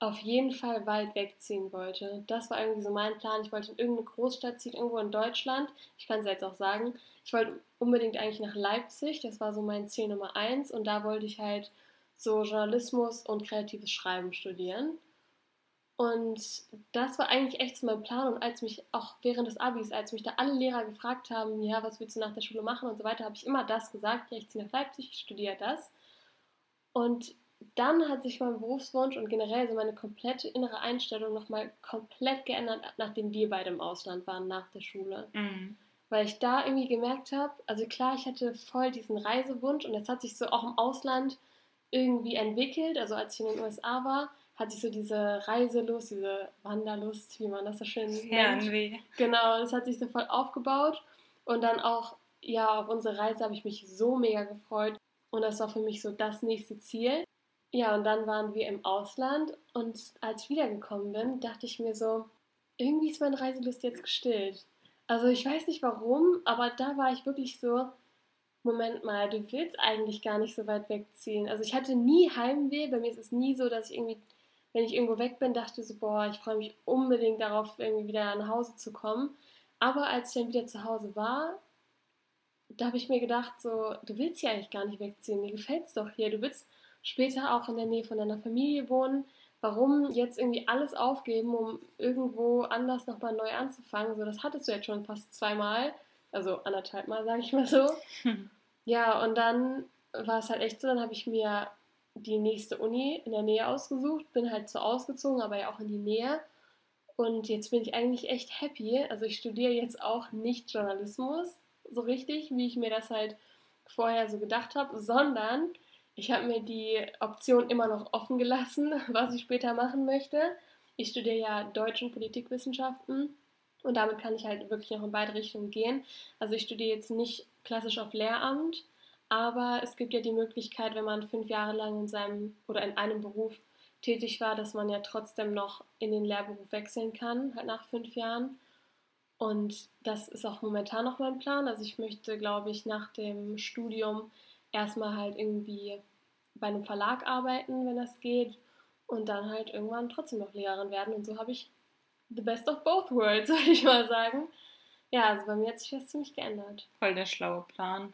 auf jeden Fall weit wegziehen wollte. Das war irgendwie so mein Plan. Ich wollte in irgendeine Großstadt ziehen, irgendwo in Deutschland. Ich kann es jetzt auch sagen. Ich wollte unbedingt eigentlich nach Leipzig. Das war so mein Ziel Nummer eins. Und da wollte ich halt so Journalismus und kreatives Schreiben studieren. Und das war eigentlich echt so mein Plan. Und als mich auch während des Abis, als mich da alle Lehrer gefragt haben, ja, was willst du nach der Schule machen und so weiter, habe ich immer das gesagt, ja, ich ziehe nach Leipzig, ich studiere das. Und dann hat sich mein Berufswunsch und generell so meine komplette innere Einstellung nochmal komplett geändert, nachdem wir beide im Ausland waren, nach der Schule.
Mhm.
Weil ich da irgendwie gemerkt habe, also klar, ich hatte voll diesen Reisewunsch und das hat sich so auch im Ausland irgendwie entwickelt. Also als ich in den USA war, hatte ich so diese Reiselust, diese Wanderlust, wie man das so schön nennt. Genau, das hat sich so voll aufgebaut. Und dann auch, ja, auf unsere Reise habe ich mich so mega gefreut. Und das war für mich so das nächste Ziel. Ja, und dann waren wir im Ausland. Und als ich wiedergekommen bin, dachte ich mir so, irgendwie ist meine Reiselust jetzt gestillt. Also ich weiß nicht warum, aber da war ich wirklich so, Moment mal, du willst eigentlich gar nicht so weit wegziehen. Also ich hatte nie Heimweh, bei mir ist es nie so, dass ich irgendwie wenn ich irgendwo weg bin, dachte so, boah, ich freue mich unbedingt darauf, irgendwie wieder nach Hause zu kommen. Aber als ich dann wieder zu Hause war, da habe ich mir gedacht, so, du willst hier eigentlich gar nicht wegziehen, mir gefällt es doch hier. Du willst später auch in der Nähe von deiner Familie wohnen. Warum jetzt irgendwie alles aufgeben, um irgendwo anders nochmal neu anzufangen? So, das hattest du jetzt schon fast zweimal, also anderthalb Mal, sage ich mal so. Ja, und dann war es halt echt so, dann habe ich mir die nächste Uni in der Nähe ausgesucht, bin halt so ausgezogen, aber ja auch in die Nähe. Und jetzt bin ich eigentlich echt happy. Also ich studiere jetzt auch nicht Journalismus so richtig, wie ich mir das halt vorher so gedacht habe, sondern ich habe mir die Option immer noch offen gelassen, was ich später machen möchte. Ich studiere ja Deutsch und Politikwissenschaften und damit kann ich halt wirklich noch in beide Richtungen gehen. Also ich studiere jetzt nicht klassisch auf Lehramt, aber es gibt ja die Möglichkeit, wenn man fünf Jahre lang in seinem oder in einem Beruf tätig war, dass man ja trotzdem noch in den Lehrberuf wechseln kann, halt nach fünf Jahren. Und das ist auch momentan noch mein Plan. Also ich möchte, glaube ich, nach dem Studium erstmal halt irgendwie bei einem Verlag arbeiten, wenn das geht, und dann halt irgendwann trotzdem noch Lehrerin werden. Und so habe ich the best of both worlds, würde ich mal sagen. Ja, also bei mir hat sich das ziemlich geändert.
Voll der schlaue Plan.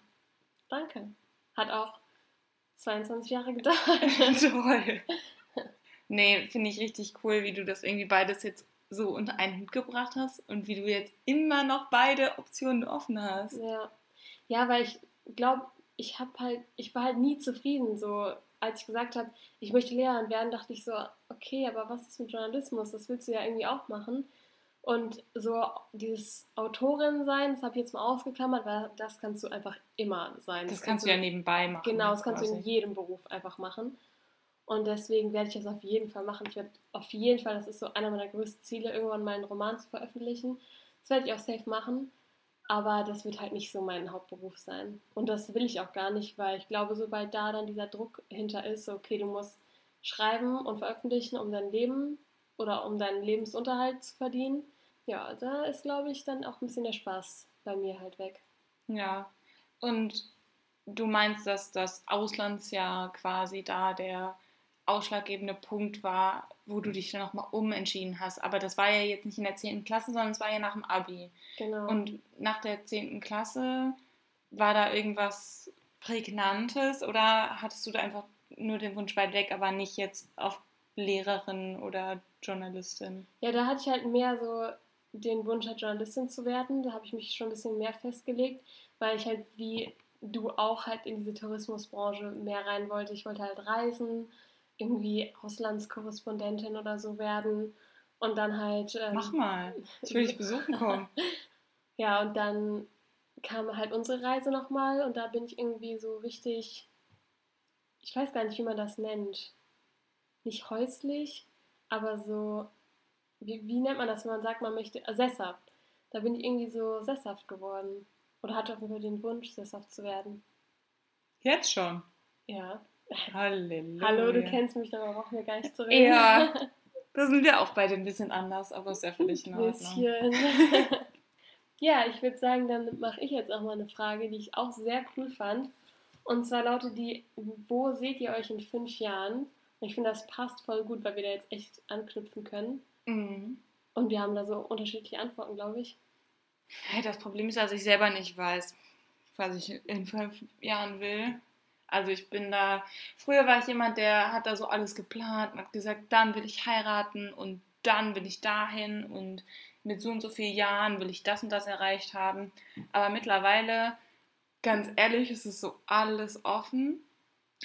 Danke. Hat auch 22 Jahre gedauert.
Toll. Nee, finde ich richtig cool, wie du das irgendwie beides jetzt so unter einen Hut gebracht hast und wie du jetzt immer noch beide Optionen offen hast.
Ja. Ja, weil ich glaube, ich habe halt, ich war halt nie zufrieden. So, als ich gesagt habe, ich möchte Lehrerin werden, dachte ich so, okay, aber was ist mit Journalismus? Das willst du ja irgendwie auch machen. Und so dieses Autorin sein, das habe ich jetzt mal ausgeklammert, weil das kannst du einfach immer sein.
Das, das kannst du ja nebenbei machen.
Genau, das kannst quasi. du in jedem Beruf einfach machen. Und deswegen werde ich das auf jeden Fall machen. Ich werde auf jeden Fall, das ist so einer meiner größten Ziele, irgendwann mal einen Roman zu veröffentlichen. Das werde ich auch safe machen. Aber das wird halt nicht so mein Hauptberuf sein. Und das will ich auch gar nicht, weil ich glaube, sobald da dann dieser Druck hinter ist, okay, du musst schreiben und veröffentlichen, um dein Leben oder um deinen Lebensunterhalt zu verdienen, ja, da ist, glaube ich, dann auch ein bisschen der Spaß bei mir halt weg.
Ja, und du meinst, dass das Auslandsjahr quasi da der ausschlaggebende Punkt war, wo du dich dann nochmal umentschieden hast. Aber das war ja jetzt nicht in der 10. Klasse, sondern es war ja nach dem Abi. Genau. Und nach der 10. Klasse war da irgendwas Prägnantes oder hattest du da einfach nur den Wunsch weit weg, aber nicht jetzt auf Lehrerin oder Journalistin?
Ja, da hatte ich halt mehr so den Wunsch, halt Journalistin zu werden. Da habe ich mich schon ein bisschen mehr festgelegt, weil ich halt wie du auch halt in diese Tourismusbranche mehr rein wollte. Ich wollte halt reisen, irgendwie Auslandskorrespondentin oder so werden und dann halt.
Ähm, Mach mal, ich will dich besuchen kommen.
ja, und dann kam halt unsere Reise nochmal und da bin ich irgendwie so richtig. Ich weiß gar nicht, wie man das nennt. Nicht häuslich, aber so wie, wie nennt man das, wenn man sagt, man möchte, äh, sesshaft. Da bin ich irgendwie so sesshaft geworden. Oder hatte auf jeden Fall den Wunsch, sesshaft zu werden.
Jetzt schon?
Ja.
Halleluja.
Hallo, du kennst mich, da brauchen wir gar nicht zu reden.
Ja, da sind wir auch beide ein bisschen anders, aber ist ja völlig in Ordnung.
ja, ich würde sagen, dann mache ich jetzt auch mal eine Frage, die ich auch sehr cool fand. Und zwar lautet die, wo seht ihr euch in fünf Jahren? Und ich finde, das passt voll gut, weil wir da jetzt echt anknüpfen können. Mhm. Und wir haben da so unterschiedliche Antworten, glaube ich.
Hey, das Problem ist, dass ich selber nicht weiß, was ich in fünf Jahren will. Also ich bin da, früher war ich jemand, der hat da so alles geplant und hat gesagt, dann will ich heiraten und dann will ich dahin und mit so und so vielen Jahren will ich das und das erreicht haben. Aber mittlerweile, ganz ehrlich, ist es so alles offen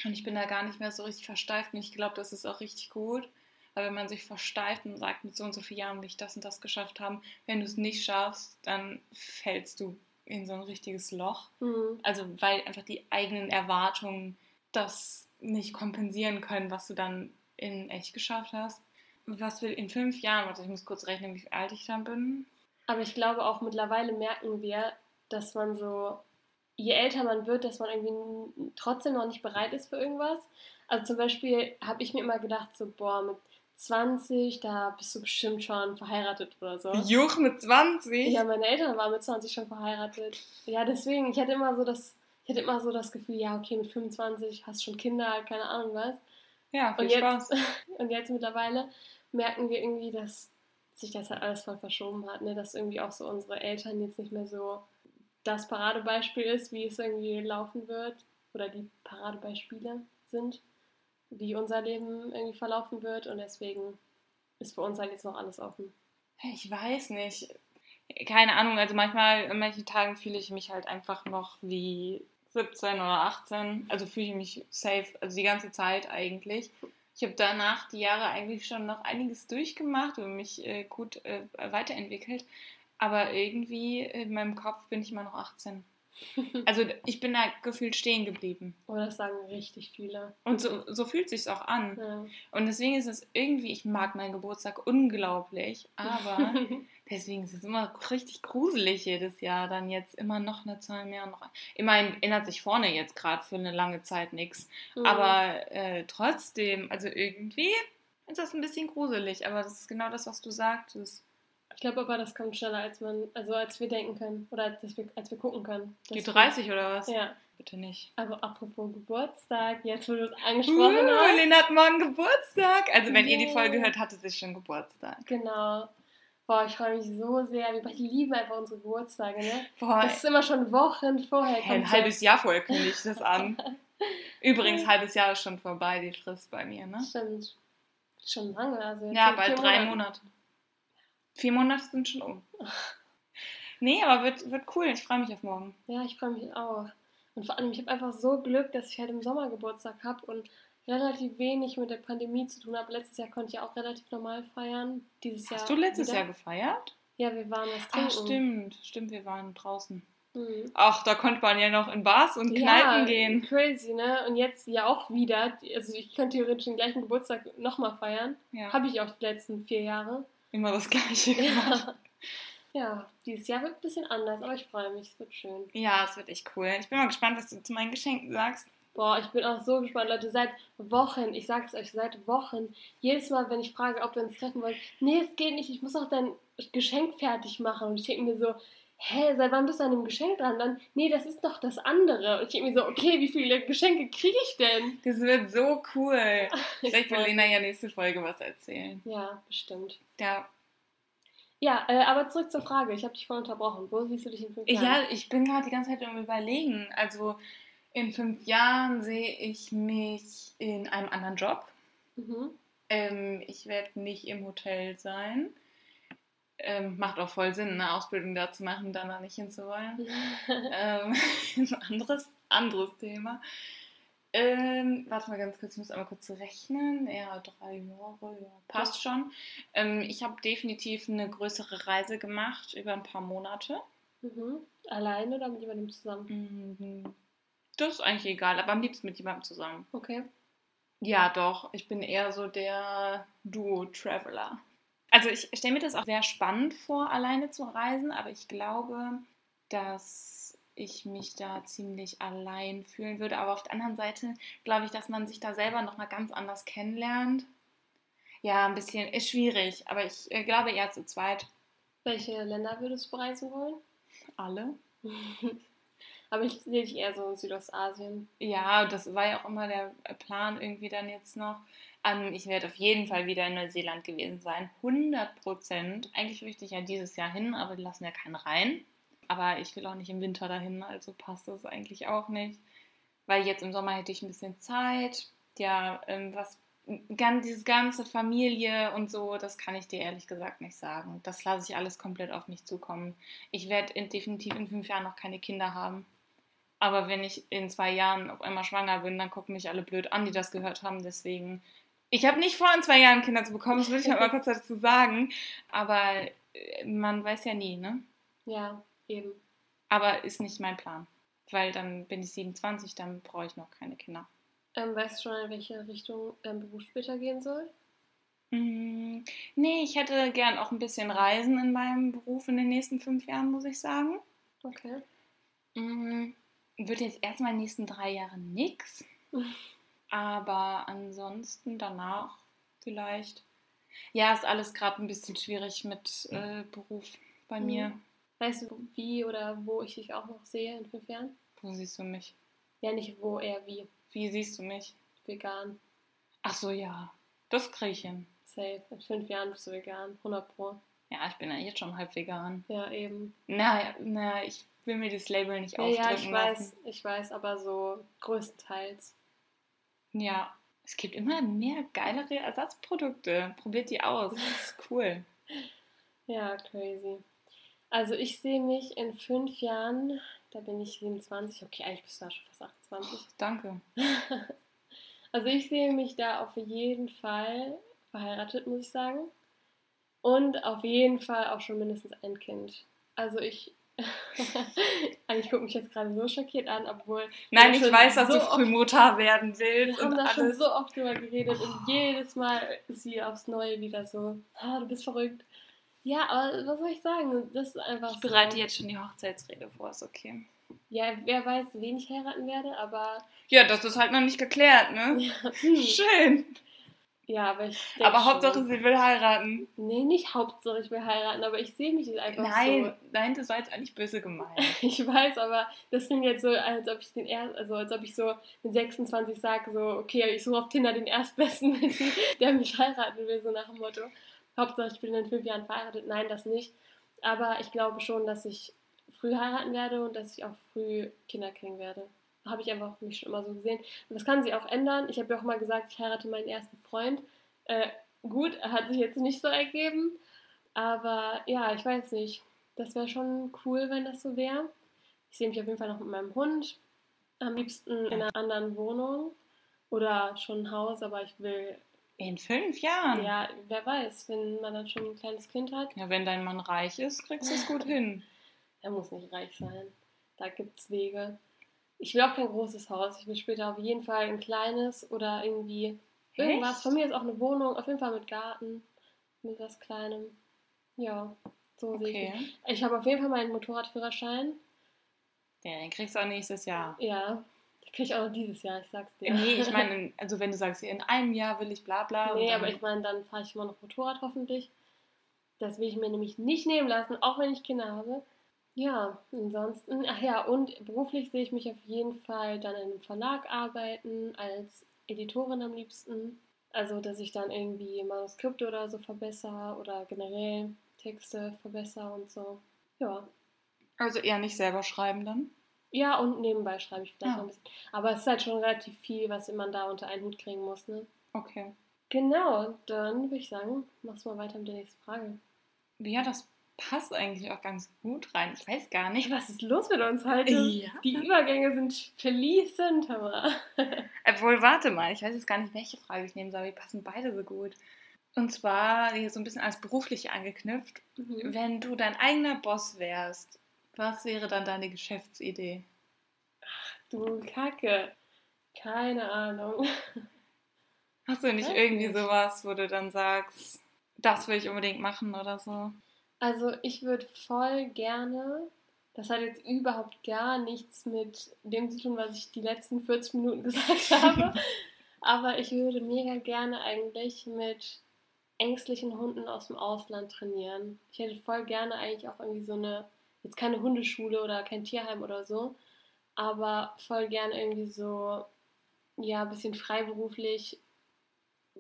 und ich bin da gar nicht mehr so richtig versteift und ich glaube, das ist auch richtig gut. Weil wenn man sich versteift und sagt, mit so und so vielen Jahren will ich das und das geschafft haben, wenn du es nicht schaffst, dann fällst du in so ein richtiges Loch. Mhm. Also weil einfach die eigenen Erwartungen das nicht kompensieren können, was du dann in echt geschafft hast. Was will in fünf Jahren, warte, ich muss kurz rechnen, wie alt ich dann bin.
Aber ich glaube auch mittlerweile merken wir, dass man so, je älter man wird, dass man irgendwie trotzdem noch nicht bereit ist für irgendwas. Also zum Beispiel habe ich mir immer gedacht, so, boah, mit 20, da bist du bestimmt schon verheiratet oder so.
Juch mit 20?
Ja, meine Eltern waren mit 20 schon verheiratet. Ja, deswegen, ich hatte immer so das, ich hatte immer so das Gefühl, ja, okay, mit 25 hast du schon Kinder, keine Ahnung was.
Ja, viel
und jetzt,
Spaß.
Und jetzt mittlerweile merken wir irgendwie, dass sich das halt alles voll verschoben hat, ne? dass irgendwie auch so unsere Eltern jetzt nicht mehr so das Paradebeispiel ist, wie es irgendwie laufen wird oder die Paradebeispiele sind wie unser Leben irgendwie verlaufen wird und deswegen ist für uns halt jetzt noch alles offen.
Ich weiß nicht. Keine Ahnung, also manchmal, in manchen Tagen fühle ich mich halt einfach noch wie 17 oder 18. Also fühle ich mich safe, also die ganze Zeit eigentlich. Ich habe danach die Jahre eigentlich schon noch einiges durchgemacht und mich äh, gut äh, weiterentwickelt. Aber irgendwie in meinem Kopf bin ich immer noch 18. Also ich bin da gefühlt stehen geblieben.
Oh, das sagen richtig viele.
Und so, so fühlt sich auch an. Ja. Und deswegen ist es irgendwie, ich mag meinen Geburtstag unglaublich, aber deswegen ist es immer richtig gruselig jedes Jahr, dann jetzt immer noch eine Zahl mehr und noch. Immerhin ändert sich vorne jetzt gerade für eine lange Zeit nichts. Mhm. Aber äh, trotzdem, also irgendwie ist das ein bisschen gruselig, aber das ist genau das, was du sagtest.
Ich glaube aber, das kommt schneller, als man, also als wir denken können. Oder als wir, als wir gucken können.
Die
Deswegen-
30 oder was?
Ja.
Bitte nicht.
Aber apropos Geburtstag, jetzt wo du es angesprochen
Uh,
hast.
Lena hat morgen Geburtstag. Also wenn ihr die. Folge hört, hatte sie schon Geburtstag.
Genau. Boah, ich freue mich so sehr. Wir beide lieben einfach unsere Geburtstage, ne?
Boah,
Das ist immer schon Wochen vorher.
Ein halbes Jahr vorher kündige ich das an. Übrigens, halbes Jahr ist schon vorbei, die Frist bei mir, ne?
Stimmt. Schon lange. Also
Ja, bald drei
Monate.
Monate. Vier Monate sind schon um. Nee, aber wird, wird cool. Ich freue mich auf morgen.
Ja, ich freue mich auch. Und vor allem, ich habe einfach so Glück, dass ich halt im Sommer Geburtstag habe und relativ wenig mit der Pandemie zu tun habe. Letztes Jahr konnte ich auch relativ normal feiern. Dieses Jahr.
Hast du letztes
wieder.
Jahr gefeiert?
Ja, wir waren was
Ah,
trinken.
stimmt. Stimmt, wir waren draußen.
Mhm.
Ach, da konnte man ja noch in Bars und Kneipen gehen.
Crazy, ne? Und jetzt ja auch wieder. Also ich könnte theoretisch den gleichen Geburtstag nochmal feiern.
Ja,
Habe ich auch die letzten vier Jahre.
Immer das Gleiche gemacht.
Ja. ja, dieses Jahr wird ein bisschen anders, aber ich freue mich, es wird schön.
Ja, es wird echt cool. Ich bin mal gespannt, was du zu meinen Geschenken sagst.
Boah, ich bin auch so gespannt, Leute. Seit Wochen, ich sag's euch, seit Wochen, jedes Mal, wenn ich frage, ob wir uns treffen wollen, nee, es geht nicht, ich muss auch dein Geschenk fertig machen. Und ich denke mir so, hä, seit wann bist du an dem Geschenk dran? Dann, nee, das ist doch das andere. Und ich denke mir so, okay, wie viele Geschenke kriege ich denn?
Das wird so cool.
Ich
Vielleicht will Lena ja nächste Folge was erzählen.
Ja, bestimmt.
Ja,
Ja, äh, aber zurück zur Frage. Ich habe dich voll unterbrochen. Wo siehst du dich in fünf Jahren?
Ja, ich bin gerade die ganze Zeit am Überlegen. Also in fünf Jahren sehe ich mich in einem anderen Job.
Mhm.
Ähm, ich werde nicht im Hotel sein. Ähm, macht auch voll Sinn, eine Ausbildung da zu machen, dann da nicht hinzuwollen. ähm, ein anderes, anderes Thema. Ähm, warte mal ganz kurz, ich muss einmal kurz rechnen. Ja, drei Jahre, ja, passt schon. Ähm, ich habe definitiv eine größere Reise gemacht über ein paar Monate.
mhm. Alleine oder mit jemandem zusammen?
Mhm. Das ist eigentlich egal, aber am liebsten mit jemandem zusammen.
Okay.
Ja, doch. Ich bin eher so der Duo-Traveler. Also ich stelle mir das auch sehr spannend vor, alleine zu reisen, aber ich glaube, dass ich mich da ziemlich allein fühlen würde. Aber auf der anderen Seite glaube ich, dass man sich da selber nochmal ganz anders kennenlernt. Ja, ein bisschen ist schwierig, aber ich äh, glaube eher zu zweit.
Welche Länder würdest du bereisen wollen?
Alle.
aber ich sehe dich eher so in Südostasien.
Ja, das war ja auch immer der Plan irgendwie dann jetzt noch. Ähm, ich werde auf jeden Fall wieder in Neuseeland gewesen sein. 100 Prozent. Eigentlich möchte ich ja dieses Jahr hin, aber die lassen ja keinen rein. Aber ich will auch nicht im Winter dahin, also passt das eigentlich auch nicht. Weil jetzt im Sommer hätte ich ein bisschen Zeit. Ja, ähm, was ganz, dieses ganze Familie und so, das kann ich dir ehrlich gesagt nicht sagen. Das lasse ich alles komplett auf mich zukommen. Ich werde in, definitiv in fünf Jahren noch keine Kinder haben. Aber wenn ich in zwei Jahren auf einmal schwanger bin, dann gucken mich alle blöd an, die das gehört haben. Deswegen, ich habe nicht vor, in zwei Jahren Kinder zu bekommen, das will ich halt mal kurz dazu sagen. Aber äh, man weiß ja nie, ne?
Ja, eben.
Aber ist nicht mein Plan. Weil dann bin ich 27, dann brauche ich noch keine Kinder.
Ähm, weißt du schon, in welche Richtung dein Beruf später gehen soll?
Mm, Nee, ich hätte gern auch ein bisschen Reisen in meinem Beruf in den nächsten fünf Jahren, muss ich sagen.
Okay.
Mm, Wird jetzt erstmal in den nächsten drei Jahren nix. Aber ansonsten danach vielleicht. Ja, ist alles gerade ein bisschen schwierig mit äh, Beruf bei
Mhm.
mir.
Weißt du, wie oder wo ich dich auch noch sehe in fünf Jahren?
Wo siehst du mich?
Ja, nicht wo, eher wie.
Wie siehst du mich?
Vegan.
Ach so, ja. Das kriege ich hin.
Safe. In fünf Jahren bist du vegan. 100 Pro.
Ja, ich bin ja jetzt schon halb vegan.
Ja, eben.
Na, na, ich will mir das Label nicht
Ja,
aufdrücken
ja, ich weiß,
lassen.
ich weiß, aber so größtenteils.
Ja, es gibt immer mehr geilere Ersatzprodukte. Probiert die aus. Das ist cool.
Ja, crazy. Also ich sehe mich in fünf Jahren, da bin ich 27, okay, eigentlich bist du da schon fast 28.
Danke.
Also ich sehe mich da auf jeden Fall verheiratet, muss ich sagen. Und auf jeden Fall auch schon mindestens ein Kind. Also ich. Eigentlich gucke mich jetzt gerade so schockiert an, obwohl.
Nein,
wir
ich weiß, dass
so
du
oft-
Frühmutter werden
Wir
willst
haben
und
da schon so oft drüber geredet und jedes Mal ist sie aufs Neue wieder so, ah, du bist verrückt. Ja, aber was soll ich sagen? Das ist einfach
Ich bereite
so.
jetzt schon die Hochzeitsrede vor, ist okay.
Ja, wer weiß, wen ich heiraten werde, aber
Ja, das ist halt noch nicht geklärt, ne?
ja, hm.
Schön.
Ja, aber ich.
Aber Hauptsache,
schon.
sie will heiraten.
Nee, nicht Hauptsache, ich will heiraten, aber ich sehe mich einfach
Nein, nein, das war jetzt eigentlich böse gemeint.
so. Ich weiß, aber das klingt jetzt so, als ob ich den erst, also als ob ich so mit 26 sage, so, okay, ich suche auf Tinder den Erstbesten, der mich heiraten will, so nach dem Motto. Hauptsache, ich bin in fünf Jahren verheiratet. Nein, das nicht. Aber ich glaube schon, dass ich früh heiraten werde und dass ich auch früh Kinder kriegen werde. Habe ich einfach mich schon immer so gesehen. Und das kann sich auch ändern. Ich habe ja auch mal gesagt, ich heirate meinen ersten Freund. Äh, gut, hat sich jetzt nicht so ergeben. Aber ja, ich weiß nicht. Das wäre schon cool, wenn das so wäre. Ich sehe mich auf jeden Fall noch mit meinem Hund. Am liebsten in einer anderen Wohnung. Oder schon ein Haus, aber ich will,
In fünf Jahren?
ja, wer weiß, wenn man dann schon ein kleines Kind hat.
Ja, wenn dein Mann reich ist, kriegst du es gut hin.
Er muss nicht reich sein. Da gibt es Wege. Ich will auch kein großes Haus. Ich will später auf jeden Fall ein kleines oder irgendwie irgendwas.
Echt?
Von mir ist auch eine Wohnung, auf jeden Fall mit Garten, mit was Kleinem. Ja, so sehe ich
Okay.
Ich habe auf jeden Fall meinen Motorradführerschein.
Ja, den kriegst du auch nächstes Jahr.
Ja, den kriege ich auch noch dieses Jahr, ich sag's dir.
Nee, ich meine, also wenn du sagst, in einem Jahr will ich bla bla.
Nee, aber ich meine, dann fahre ich immer noch Motorrad hoffentlich. Das will ich mir nämlich nicht nehmen lassen, auch wenn ich Kinder habe. Ja, ansonsten, ach ja, und beruflich sehe ich mich auf jeden Fall dann in einem Verlag arbeiten, als Editorin am liebsten. Also, dass ich dann irgendwie Manuskripte oder so verbessere oder generell Texte verbessere und so. Ja.
Also eher nicht selber schreiben dann.
Ja, und nebenbei schreibe ich vielleicht
Ah.
noch ein bisschen. Aber es ist halt schon relativ viel, was man da unter einen Hut kriegen muss, ne?
Okay.
Genau, dann würde ich sagen, machst du mal weiter mit der nächsten Frage.
Ja, das passt eigentlich auch ganz gut rein. Ich weiß gar nicht.
Was ist los mit uns heute?
Ja.
Die Übergänge sind fließend, Tamara.
Obwohl, warte mal, ich weiß jetzt gar nicht, welche Frage ich nehmen soll. Die passen beide so gut. Und zwar hier so ein bisschen als beruflich angeknüpft.
Mhm.
Wenn du dein eigener Boss wärst, was wäre dann deine Geschäftsidee?
Du Kacke. Keine Ahnung.
Hast du nicht irgendwie sowas, wo du dann sagst, das will ich unbedingt machen oder so?
Also ich würde voll gerne, das hat jetzt überhaupt gar nichts mit dem zu tun, was ich die letzten 40 Minuten gesagt habe, aber ich würde mega gerne eigentlich mit ängstlichen Hunden aus dem Ausland trainieren. Ich hätte voll gerne eigentlich auch irgendwie so eine, jetzt keine Hundeschule oder kein Tierheim oder so, aber voll gerne irgendwie so, ja, ein bisschen freiberuflich,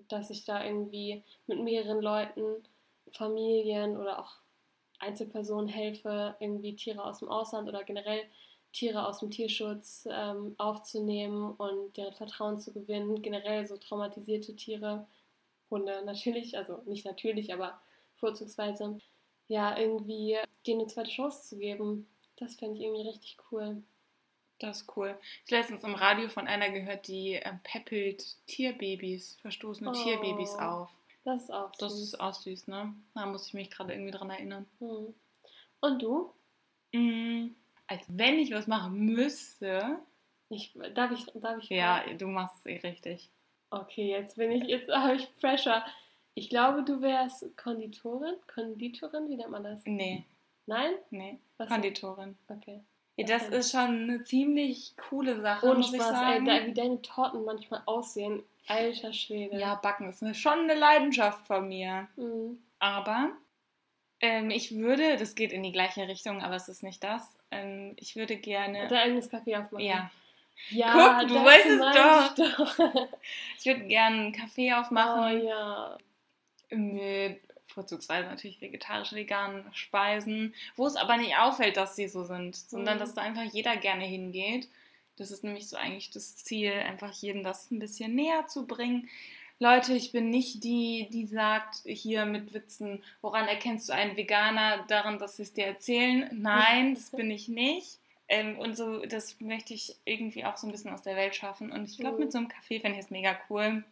dass ich da irgendwie mit mehreren Leuten, Familien oder auch Einzelpersonen helfe, irgendwie Tiere aus dem Ausland oder generell Tiere aus dem Tierschutz ähm, aufzunehmen und deren Vertrauen zu gewinnen. Generell so traumatisierte Tiere, Hunde natürlich, also nicht natürlich, aber vorzugsweise, ja, irgendwie denen eine zweite Chance zu geben. Das fände ich irgendwie richtig cool.
Das ist cool. Ich habe letztens im Radio von einer gehört, die ähm, peppelt Tierbabys, verstoßene
Oh.
Tierbabys auf.
Das ist auch
Das
süß.
ist auch süß, ne? Da muss ich mich gerade irgendwie dran erinnern.
Hm. Und du?
Mm, als wenn ich was machen müsste.
Ich, darf ich, darf ich
Ja, du machst es eh richtig.
Okay, jetzt bin ich, jetzt habe ich Pressure. Ich glaube, du wärst Konditorin? Konditorin, wie nennt man das?
Nee,
Nein?
nee.
Was?
Konditorin.
Okay.
Ja, das
Okay.
ist schon eine ziemlich coole Sache,
Ohne
muss ich
Spaß, ey,
sagen.
da, wie deine Torten manchmal aussehen. Alter Schwede.
ja, Backen ist eine, schon eine Leidenschaft von mir.
Mhm.
Aber ähm, ich würde, das geht in die gleiche Richtung, aber es ist nicht das. Ähm, ich würde gerne.
Dein eigenes Kaffee aufmachen.
Ja,
Ja,
Guck, du
das
weißt es
meine ich doch.
ich würde gerne einen Kaffee
Oh
aufmachen
ja.
mit vorzugsweise natürlich vegetarischen, veganen Speisen, wo es aber nicht auffällt, dass sie so sind, sondern
Mhm.
dass da einfach jeder gerne hingeht. Das ist nämlich so eigentlich das Ziel, einfach jedem das ein bisschen näher zu bringen. Leute, ich bin nicht die, die sagt hier mit Witzen, woran erkennst du einen Veganer daran, dass sie es dir erzählen? Nein, das bin ich nicht. Ähm, und so, das möchte ich irgendwie auch so ein bisschen aus der Welt schaffen. Und ich glaube, mit so einem Café fände ich es mega cool.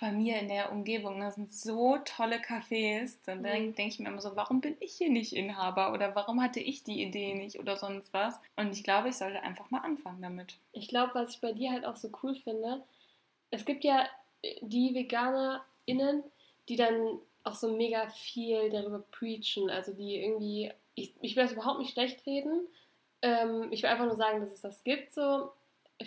Bei mir in der Umgebung, das sind so tolle Cafés. Dann
Mhm.
denke denk ich mir immer so, warum bin ich hier nicht Inhaber? Oder warum hatte ich die Idee nicht? Oder sonst was. Und ich glaube, ich sollte einfach mal anfangen damit.
Ich glaube, was ich bei dir halt auch so cool finde, es gibt ja die VeganerInnen, die dann auch so mega viel darüber preachen. Also die irgendwie, ich, ich will das überhaupt nicht schlecht reden. Ähm, ich will einfach nur sagen, dass es das gibt. So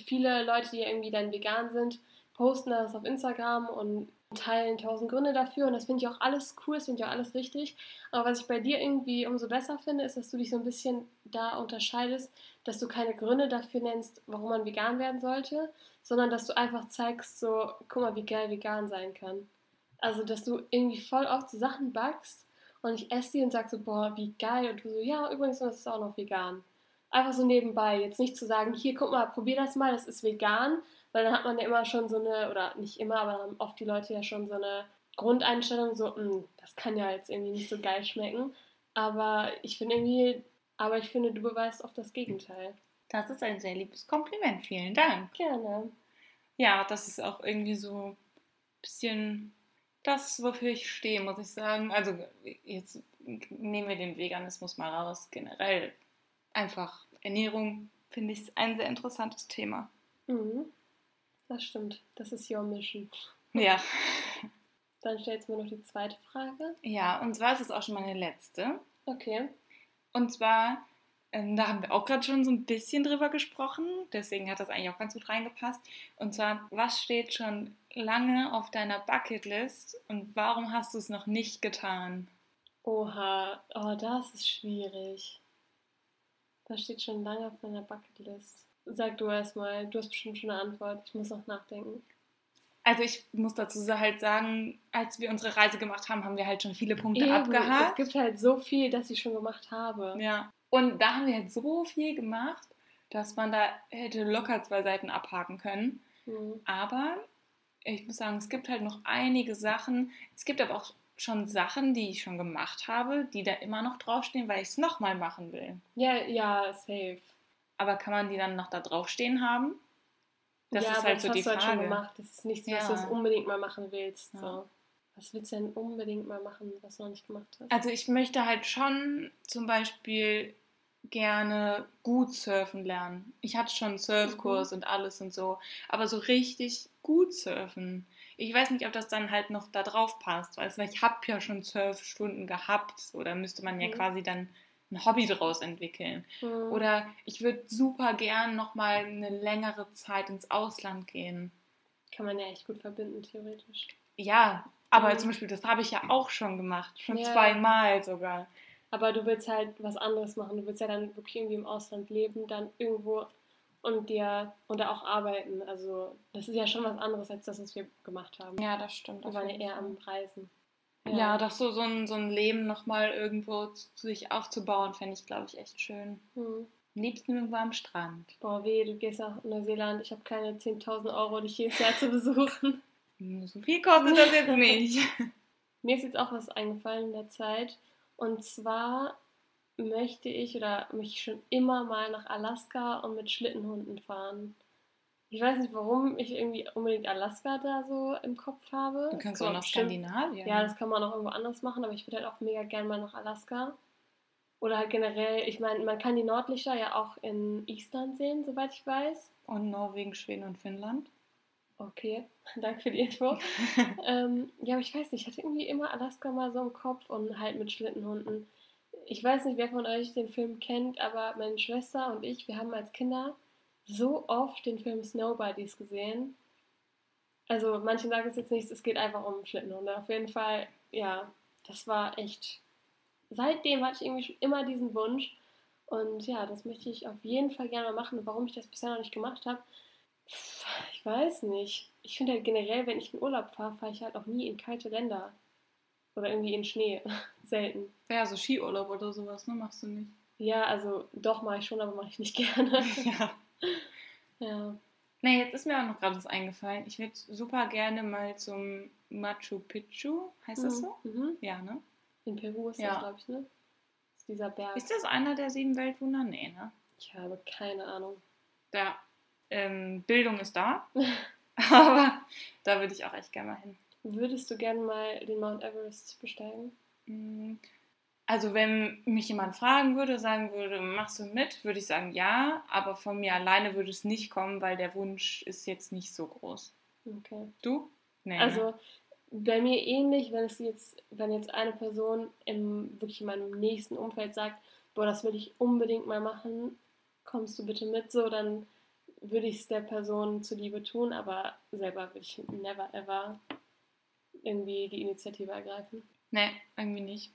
viele Leute, die irgendwie dann vegan sind, posten das auf Instagram und teilen tausend Gründe dafür und das finde ich auch alles cool, das finde ich auch alles richtig. Aber was ich bei dir irgendwie umso besser finde, ist, dass du dich so ein bisschen da unterscheidest, dass du keine Gründe dafür nennst, warum man vegan werden sollte, sondern dass du einfach zeigst, so, guck mal, wie geil vegan sein kann. Also, dass du irgendwie voll oft so Sachen backst und ich esse die und sag so, boah, wie geil. Und du so, ja, übrigens, das ist auch noch vegan. Einfach so nebenbei. Jetzt nicht zu sagen, hier, guck mal, probier das mal, das ist vegan, weil dann hat man ja immer schon so eine, oder nicht immer, aber haben oft die Leute ja schon so eine Grundeinstellung, so, hm, das kann ja jetzt irgendwie nicht so geil schmecken. Aber ich finde irgendwie, aber ich finde, du beweist oft das Gegenteil.
Das ist ein sehr liebes Kompliment, vielen Dank.
Gerne.
Ja, das ist auch irgendwie so ein bisschen das, wofür ich stehe, muss ich sagen. Also jetzt nehmen wir den Veganismus mal raus. Generell einfach Ernährung finde ich ein sehr interessantes Thema.
Mhm. Das stimmt. Das ist your mission.
Ja.
Dann stellst du mir noch die zweite Frage.
Ja, und zwar ist es auch schon meine letzte.
Okay.
Und zwar, ähm, da haben wir auch gerade schon so ein bisschen drüber gesprochen, deswegen hat das eigentlich auch ganz gut reingepasst. Und zwar, was steht schon lange auf deiner Bucketlist und warum hast du es noch nicht getan?
Oha, oh, das ist schwierig. Das steht schon lange auf meiner Bucketlist. Sag du erstmal, du hast bestimmt schon eine Antwort. Ich muss noch nachdenken.
Also ich muss dazu halt sagen, als wir unsere Reise gemacht haben, haben wir halt schon viele Punkte
Eben,
abgehakt.
Es gibt halt so viel, das ich schon gemacht habe.
Ja. Und da haben wir halt so viel gemacht, dass man da hätte locker zwei Seiten abhaken können.
Mhm.
Aber ich muss sagen, es gibt halt noch einige Sachen. Es gibt aber auch schon Sachen, die ich schon gemacht habe, die da immer noch draufstehen, weil ich es nochmal machen will.
Ja, ja, safe.
Aber kann man die dann noch da draufstehen haben? Das
ja,
ist halt
das
so
hast
die
du halt schon
Frage.
gemacht. Das ist nichts, was
Ja.
du unbedingt mal machen willst.
Ja.
So. Was willst du denn unbedingt mal machen, was du noch nicht gemacht hast?
Also ich möchte halt schon zum Beispiel gerne gut surfen lernen. Ich hatte schon einen Surfkurs
Mhm.
und alles und so, aber so richtig gut surfen. Ich weiß nicht, ob das dann halt noch da drauf passt, weißt du, weil ich habe ja schon Surfstunden gehabt oder müsste man ja
Mhm.
quasi dann ein Hobby daraus entwickeln.
Mhm.
Oder ich würde super gern noch mal eine längere Zeit ins Ausland gehen.
Kann man ja echt gut verbinden, theoretisch.
Ja, aber
Mhm.
zum Beispiel, das habe ich ja auch schon gemacht, schon
Ja.
zweimal sogar.
Aber du willst halt was anderes machen. Du willst ja dann wirklich irgendwie im Ausland leben, dann irgendwo und dir und da auch arbeiten. Also das ist ja schon was anderes als das, was wir gemacht haben.
Ja, das stimmt.
Wir waren ja eher am Reisen.
Ja, doch so, so, ein, so ein Leben nochmal irgendwo zu sich aufzubauen, fände ich, glaube ich, echt schön.
Hm.
Am liebsten irgendwo am Strand.
Boah, weh, du gehst nach Neuseeland. Ich habe keine 10.000 Euro, dich jedes Jahr zu besuchen.
So viel kostet das jetzt nicht.
Mir ist jetzt auch was eingefallen in der Zeit. Und zwar möchte ich oder möchte ich schon immer mal nach Alaska und mit Schlittenhunden fahren. Ich weiß nicht, warum ich irgendwie unbedingt Alaska da so im Kopf habe.
Du kannst
kann
auch nach
bestimmt-
Skandinavien.
Ja, das kann man auch irgendwo anders machen, aber ich würde halt auch mega gern mal nach Alaska. Oder halt generell, ich meine, man kann die Nordlichter ja auch in Island sehen, soweit ich weiß.
Und Norwegen, Schweden und Finnland.
Okay, danke für die Info. ähm, ja, aber ich weiß nicht, ich hatte irgendwie immer Alaska mal so im Kopf und halt mit Schlittenhunden. Ich weiß nicht, wer von euch den Film kennt, aber meine Schwester und ich, wir haben als Kinder so oft den Film Snow Buddies gesehen. Also manche sagen es jetzt nicht, es geht einfach um Schlittenhunde. Auf jeden Fall, ja, das war echt. Seitdem hatte ich irgendwie schon immer diesen Wunsch. Und ja, das möchte ich auf jeden Fall gerne machen. Und warum ich das bisher noch nicht gemacht habe, ich weiß nicht. Ich finde halt generell, wenn ich in Urlaub fahre, fahre ich halt auch nie in kalte Länder. Oder irgendwie in Schnee. Selten.
Ja, so Skiurlaub oder sowas, ne? Machst du nicht.
Ja, also doch mache ich schon, aber mache ich nicht gerne.
Ja.
Ja.
Nee, jetzt ist mir auch noch gerade was eingefallen. Ich würde super gerne mal zum Machu Picchu. Heißt das so?
Mhm.
Ja, ne?
In Peru ist
Ja.
das, glaube ich, ne? Ist dieser Berg.
Ist das einer der sieben Weltwunder? Nee, ne?
Ich habe keine Ahnung.
Da, ähm, Bildung ist da. Aber da würde ich auch echt gerne mal hin.
Würdest du gerne mal den Mount Everest besteigen?
Also wenn mich jemand fragen würde, sagen würde, machst du mit, würde ich sagen ja, aber von mir alleine würde es nicht kommen, weil der Wunsch ist jetzt nicht so groß.
Okay.
Du? Nee. ne?
Also bei mir ähnlich, wenn es jetzt, wenn jetzt eine Person im wirklich in meinem nächsten Umfeld sagt, boah, das will ich unbedingt mal machen, kommst du bitte mit so, dann würde ich es der Person zuliebe tun, aber selber würde ich never ever irgendwie die Initiative ergreifen.
Nee, irgendwie nicht.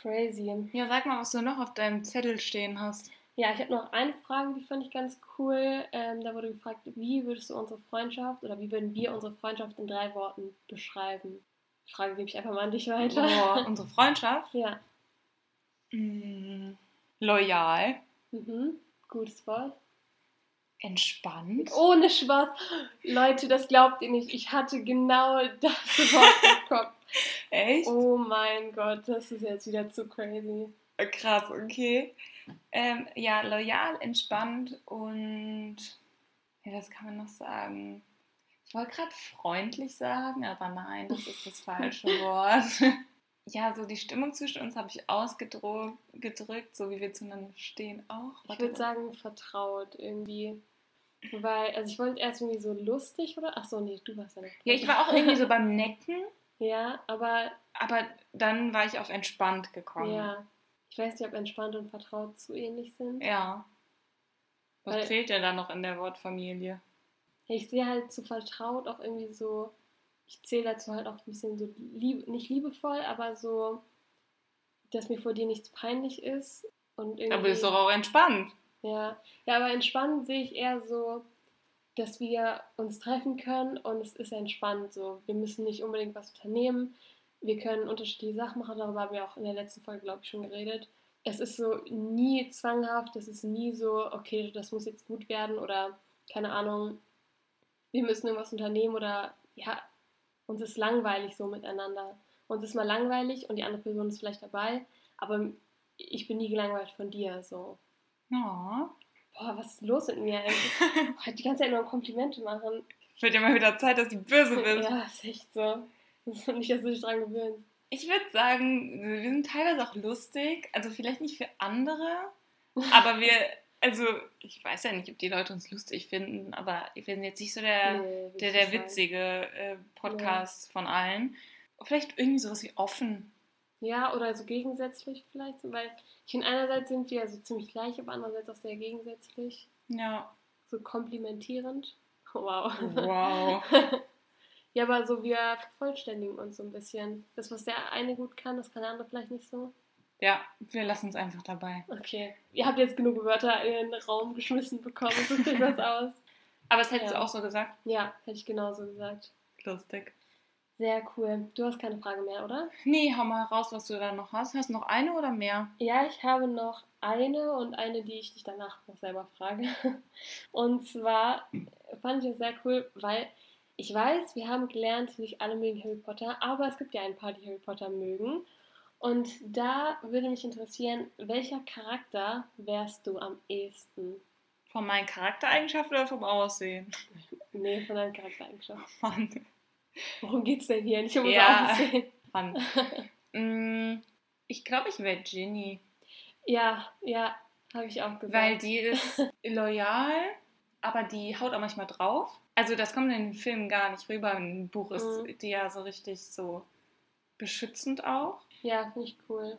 Crazy.
Ja, sag mal, was du noch auf deinem Zettel stehen hast.
Ja, ich habe noch eine Frage, die fand ich ganz cool. Ähm, da wurde gefragt, wie würdest du unsere Freundschaft oder wie würden wir unsere Freundschaft in drei Worten beschreiben? Die Frage gebe ich einfach mal an dich weiter.
Oh, unsere Freundschaft?
Ja.
Mm, loyal.
Mhm. Gutes Wort.
Entspannt.
Ohne Spaß. Leute, das glaubt ihr nicht. Ich hatte genau das Wort im Kopf.
Echt?
Oh mein Gott, das ist jetzt wieder zu crazy.
Krass, okay. Ähm, ja, loyal, entspannt und ja, was kann man noch sagen? Ich wollte gerade freundlich sagen, aber nein, das ist das falsche Wort. Ja, so die Stimmung zwischen uns habe ich ausgedrückt, gedrückt, so wie wir zueinander stehen auch.
Ich
Warte,
würde sagen, vertraut irgendwie. Weil, also ich wollte erst irgendwie so lustig oder? Ach so, nee, du warst ja noch.
Ja, ich war auch irgendwie so beim Necken,
Ja, aber
aber dann war ich auf entspannt gekommen.
ja. Ich weiß nicht, ob entspannt und vertraut zu ähnlich sind.
Ja. Was
Weil-
fehlt denn da noch in der Wortfamilie?
Ich sehe halt zu vertraut auch irgendwie so, ich zähle dazu halt auch ein bisschen so, lieb, nicht liebevoll, aber so, dass mir vor dir nichts peinlich ist. Und irgendwie,
Aber ist doch auch entspannt.
Ja, ja, aber entspannt sehe ich eher so, dass wir uns treffen können und es ist entspannt so. Wir müssen nicht unbedingt was unternehmen. Wir können unterschiedliche Sachen machen, darüber haben wir auch in der letzten Folge, glaube ich, schon geredet. Es ist so nie zwanghaft, es ist nie so, okay, das muss jetzt gut werden oder keine Ahnung, wir müssen irgendwas unternehmen oder ja, uns ist langweilig so miteinander. Uns ist mal langweilig und die andere Person ist vielleicht dabei, aber ich bin nie gelangweilt von dir so.
Ja.
Boah, was ist los mit mir eigentlich? Halt die ganze Zeit nur Komplimente machen.
Wird ja mal wieder Zeit, dass du böse bist.
Ja, ist echt so. Das ist nicht, dass du dich dran gewöhnst.
Ich würde sagen, wir sind teilweise auch lustig. Also vielleicht nicht für andere, aber wir, also ich weiß ja nicht, ob die Leute uns lustig finden, aber wir sind jetzt nicht so der,
Nee,
der, der witzige äh, Podcast von allen. Vielleicht irgendwie sowas wie offen.
Ja, oder so gegensätzlich vielleicht. Weil ich finde, einerseits sind wir so ziemlich gleich, aber andererseits auch sehr gegensätzlich.
Ja.
So komplimentierend. Wow.
Wow.
ja, aber so wir vervollständigen uns so ein bisschen. Das, was der eine gut kann, das kann der andere vielleicht nicht so.
Ja, wir lassen es einfach dabei.
Okay. Ihr habt jetzt genug Wörter in den Raum geschmissen bekommen. Sucht euch was aus.
Aber das hättest
Ja.
du auch so gesagt.
Ja, hätte ich genauso gesagt.
Lustig.
Sehr cool. Du hast keine Frage mehr, oder?
Nee, hau mal raus, was du da noch hast. Hast du noch eine oder mehr?
Ja, ich habe noch eine und eine, die ich dich danach noch selber frage. Und zwar fand ich es sehr cool, weil ich weiß, wir haben gelernt, nicht alle mögen Harry Potter, aber es gibt ja ein paar, die Harry Potter mögen. Und da würde mich interessieren, welcher Charakter wärst du am ehesten?
Von meinen Charaktereigenschaften oder vom Aussehen?
Nee, von deinem Charaktereigenschaft.
Mann.
Worum geht's denn hier? Nicht um
Ja.
Aussehen.
Mann. Mm, ich glaube, ich wäre Ginny.
Ja, ja, habe ich auch gesagt.
Weil die ist loyal, aber die haut auch manchmal drauf. Also das kommt in den Filmen gar nicht rüber. Im Buch ist
Mhm.
die ja so richtig so beschützend auch.
Ja, finde ich cool.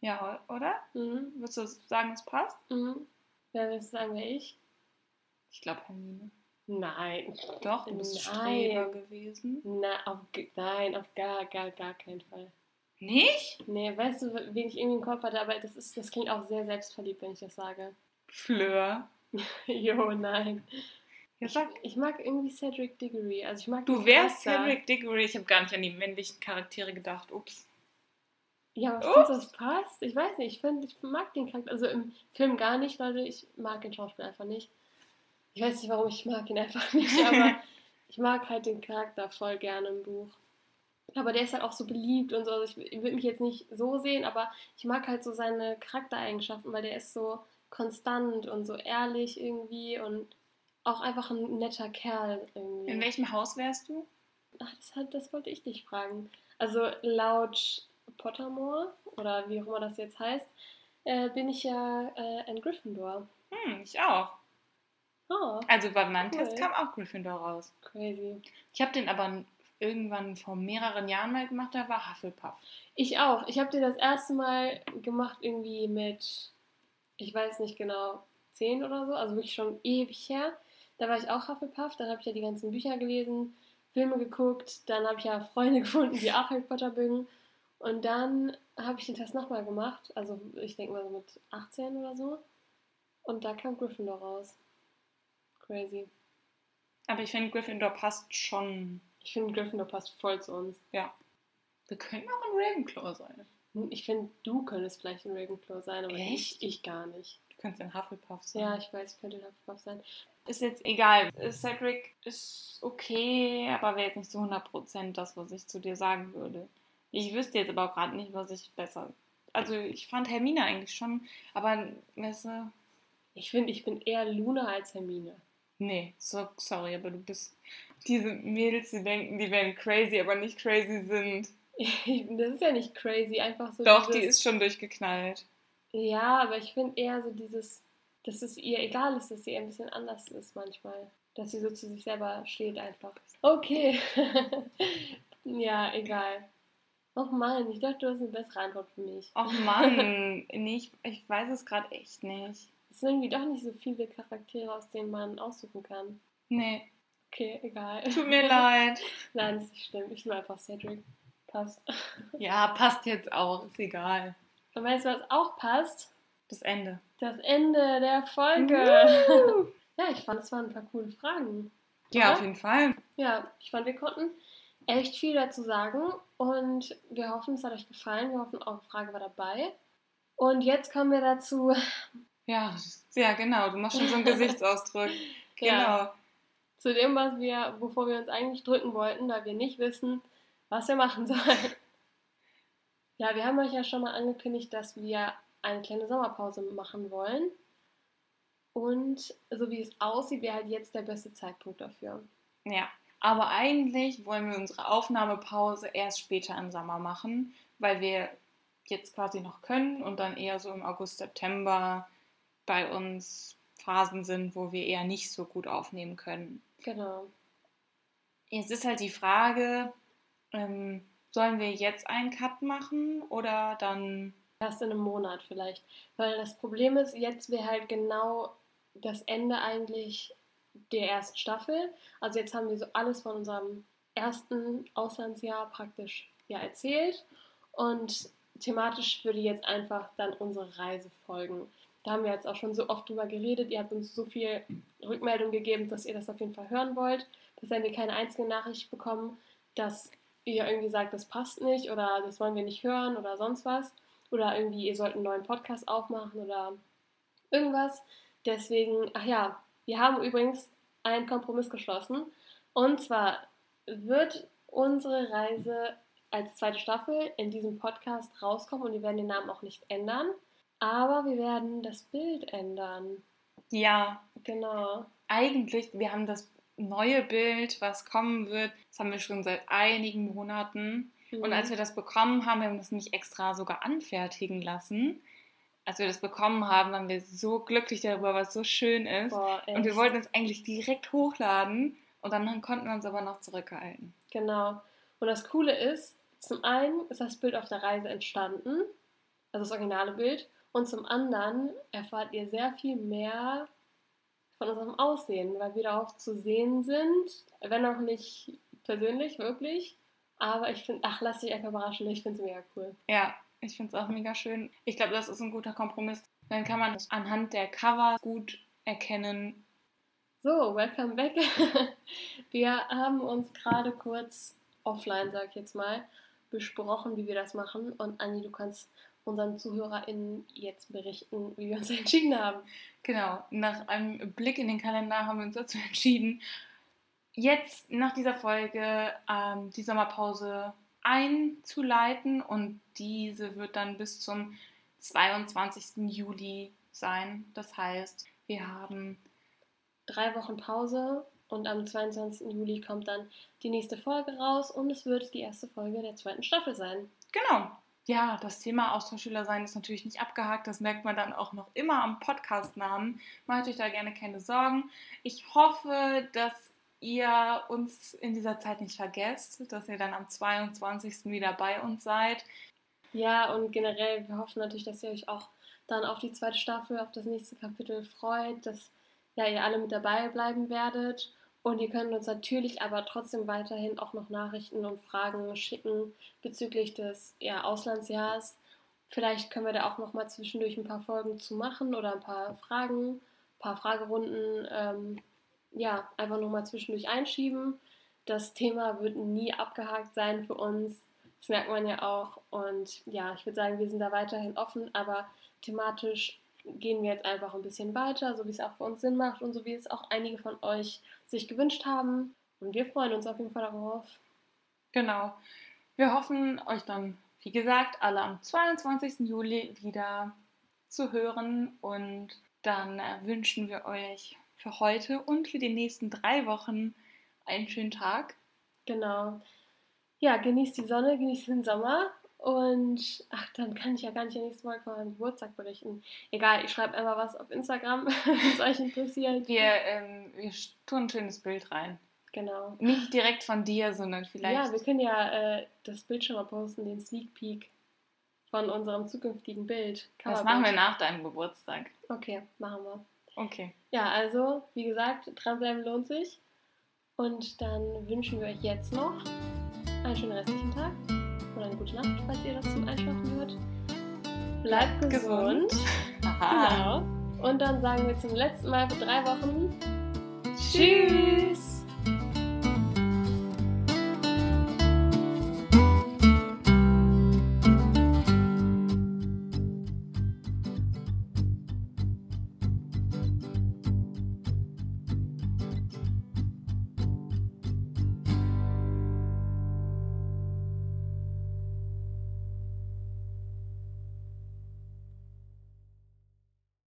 Ja, oder?
Mhm.
Würdest du sagen, es passt?
Mhm. Wer willst du sagen, wer ich?
Ich glaube Hermine.
Nein.
Doch, du bist
Nein.
Streber gewesen.
Na, auf, nein, auf gar, gar, gar keinen Fall.
Nicht?
Nee, weißt du, wen ich irgendwie im Kopf hatte, aber das, ist, das klingt auch sehr selbstverliebt, wenn ich das sage.
Fleur.
Jo, nein.
Ja,
Ich, ich mag irgendwie Cedric Diggory. Also ich mag
Du wärst
Charakter.
Cedric Diggory. Ich habe gar nicht an die männlichen Charaktere gedacht. Ups.
Ja, aber das passt? Ich weiß nicht, ich, find, ich mag den Charakter. Also im Film gar nicht, Leute. Ich mag den Schauspieler einfach nicht. Ich weiß nicht, warum ich mag ihn einfach nicht, aber ich mag halt den Charakter voll gerne im Buch. Aber der ist halt auch so beliebt und so. Also ich, würde mich jetzt nicht so sehen, aber ich mag halt so seine Charaktereigenschaften, weil der ist so konstant und so ehrlich irgendwie und auch einfach ein netter Kerl irgendwie.
In welchem Haus wärst du?
Ach, das, hat, das wollte ich dich fragen. Also laut Pottermore, oder wie auch immer das jetzt heißt, äh, bin ich ja äh, ein Gryffindor.
Hm, ich auch.
Oh,
Also bei meinem
Cool.
Test kam auch Gryffindor raus.
crazy.
Ich habe den aber irgendwann vor mehreren Jahren mal gemacht, da war Hufflepuff.
Ich auch. Ich habe den das erste Mal gemacht irgendwie mit, ich weiß nicht genau, zehn oder so, also wirklich schon ewig her. Da war ich auch Hufflepuff, dann habe ich ja die ganzen Bücher gelesen, Filme geguckt, dann habe ich ja Freunde gefunden, die auch Harry Potter mögen. Und dann habe ich den Test nochmal gemacht, also ich denke mal so mit 18 oder so. Und da kam Gryffindor raus. Crazy.
Aber ich finde, Gryffindor passt schon.
Ich finde, Gryffindor passt voll zu uns.
Ja. Wir können auch ein Ravenclaw sein.
Ich finde, du könntest vielleicht ein Ravenclaw sein, aber
Echt?
ich, ich gar nicht.
Du könntest ein Hufflepuff sein.
Ja, ich weiß, ich könnte ein Hufflepuff sein.
Ist jetzt egal. Cedric ist okay, aber wäre jetzt nicht zu 100% das, was ich zu dir sagen würde. Ich wüsste jetzt aber auch gerade nicht, was ich besser. Also, ich fand Hermine eigentlich schon, aber, weißt du,
Ich finde, ich bin eher Luna als Hermine.
nee, so, sorry, aber du bist. Diese Mädels, die denken, die wären crazy, aber nicht crazy sind.
Das ist ja nicht crazy, einfach so.
Doch,
dieses,
die ist schon durchgeknallt.
Ja, aber ich finde eher so dieses, dass es ihr egal ist, dass sie ein bisschen anders ist manchmal. Dass sie so zu sich selber steht einfach. Okay. ja, egal. Och Mann, ich dachte, du hast eine bessere Antwort für mich.
Och Mann, nee, ich, ich weiß es gerade echt nicht.
Es sind irgendwie doch nicht so viele Charaktere, aus denen man aussuchen kann.
Nee,
Okay, egal.
tut mir leid.
Nein, das ist nicht schlimm. Ich nehme einfach Cedric. Passt.
Ja, passt jetzt auch, ist egal.
Und weißt du, was auch passt?
Das Ende.
Das Ende der Folge. Ja, ich fand, es waren ein paar coole Fragen.
Ja,
Oder?
auf jeden Fall.
Ja, ich fand, wir konnten echt viel dazu sagen und wir hoffen, es hat euch gefallen. Wir hoffen, eure Frage war dabei. Und jetzt kommen wir dazu.
Ja, ja, genau. Du machst schon so einen Gesichtsausdruck.
Ja.
Genau.
Zu dem, was wir, wovor wir uns eigentlich drücken wollten, da wir nicht wissen, was wir machen sollen. Ja, wir haben euch ja schon mal angekündigt, dass wir eine kleine Sommerpause machen wollen. Und so wie es aussieht, wäre halt jetzt der beste Zeitpunkt dafür.
Ja. Aber eigentlich wollen wir unsere Aufnahmepause erst später im Sommer machen, weil wir jetzt quasi noch können und dann eher so im August, September bei uns Phasen sind, wo wir eher nicht so gut aufnehmen können.
Genau.
Jetzt ist halt die Frage, ähm, sollen wir jetzt einen Cut machen oder dann
Erst in einem Monat vielleicht. Weil das Problem ist, jetzt wäre halt genau das Ende eigentlich der ersten Staffel. Also jetzt haben wir so alles von unserem ersten Auslandsjahr praktisch ja erzählt. Und thematisch würde jetzt einfach dann unsere Reise folgen. Da haben wir jetzt auch schon so oft drüber geredet. Ihr habt uns so viel Rückmeldung gegeben, dass ihr das auf jeden Fall hören wollt. Dass wir keine einzige Nachricht bekommen, dass ihr irgendwie sagt, das passt nicht oder das wollen wir nicht hören oder sonst was. Oder irgendwie, ihr sollt einen neuen Podcast aufmachen oder irgendwas. Deswegen, ach ja, wir haben übrigens einen Kompromiss geschlossen. Und zwar wird unsere Reise als zweite Staffel in diesem Podcast rauskommen und wir werden den Namen auch nicht ändern. Aber wir werden das Bild ändern.
ja,
Genau.
eigentlich, wir haben das neue Bild, was kommen wird, das haben wir schon seit einigen Monaten. Und als wir das bekommen haben, wir haben das nicht extra sogar anfertigen lassen. Als wir das bekommen haben, waren wir so glücklich darüber, was so schön ist.
Boah,
Und wir wollten es eigentlich direkt hochladen und dann konnten wir uns aber noch zurückhalten.
Genau. Und das Coole ist, zum einen ist das Bild auf der Reise entstanden, also das originale Bild, und zum anderen erfahrt ihr sehr viel mehr von unserem Aussehen, weil wir darauf zu sehen sind, wenn auch nicht persönlich, wirklich. Aber ich finde, ach, lass dich einfach überraschen, ich finde es mega cool.
Ja, ich finde es auch mega schön. Ich glaube, das ist ein guter Kompromiss. Dann kann man das anhand der Cover gut erkennen.
So, welcome back. Wir haben uns gerade kurz offline, sag ich jetzt mal, besprochen, wie wir das machen. Und Anni, du kannst unseren ZuhörerInnen jetzt berichten, wie wir uns entschieden haben.
Genau, nach einem Blick in den Kalender haben wir uns dazu entschieden, jetzt nach dieser Folge ähm, die Sommerpause einzuleiten und diese wird dann bis zum 22. Juli sein. Das heißt, wir haben
Drei Wochen Pause und am 22. Juli kommt dann die nächste Folge raus und es wird die erste Folge der zweiten Staffel sein.
Genau. Ja, das Thema Austauschschüler sein ist natürlich nicht abgehakt. Das merkt man dann auch noch immer am Podcast-Namen. Macht euch da gerne keine Sorgen. Ich hoffe, dass ihr uns in dieser Zeit nicht vergesst, dass ihr dann am 22. wieder bei uns seid.
Ja, und generell, wir hoffen natürlich, dass ihr euch auch dann auf die zweite Staffel, auf das nächste Kapitel freut, dass ja, ihr alle mit dabei bleiben werdet. Und ihr könnt uns natürlich aber trotzdem weiterhin auch noch Nachrichten und Fragen schicken bezüglich des ja, Auslandsjahrs. Vielleicht können wir da auch noch mal zwischendurch ein paar Folgen zu machen oder ein paar Fragen, ein paar Fragerunden, ähm, ja, einfach noch mal zwischendurch einschieben. Das Thema wird nie abgehakt sein für uns. Das merkt man ja auch. Und ja, ich würde sagen, wir sind da weiterhin offen, aber thematisch gehen wir jetzt einfach ein bisschen weiter, so wie es auch für uns Sinn macht und so wie es auch einige von euch sich gewünscht haben. Und wir freuen uns auf jeden Fall darauf.
Genau. Wir hoffen, euch dann, wie gesagt, alle am 22. Juli wieder zu hören. Und dann äh, wünschen wir euch für heute und für die nächsten drei Wochen einen schönen Tag.
Genau. Ja, genießt die Sonne, genießt den Sommer und ach, dann kann ich ja gar nicht nächstes Mal von meinem Geburtstag berichten. Egal, ich schreibe einfach was auf Instagram, wenn es euch interessiert.
Wir, ähm, wir tun ein schönes Bild rein.
Genau.
Nicht direkt von dir, sondern vielleicht.
Ja, wir können ja äh, das Bild schon mal posten, den Sneak Peek von unserem zukünftigen Bild.
Das machen wir nach deinem Geburtstag.
Okay, machen wir.
Okay.
Ja, also, wie gesagt, dranbleiben lohnt sich. Und dann wünschen wir euch jetzt noch einen schönen restlichen Tag oder eine gute Nacht, falls ihr das zum Einschlafen hört. Bleibt gesund. gesund. Genau. Und dann sagen wir zum letzten Mal für drei Wochen
Tschüss.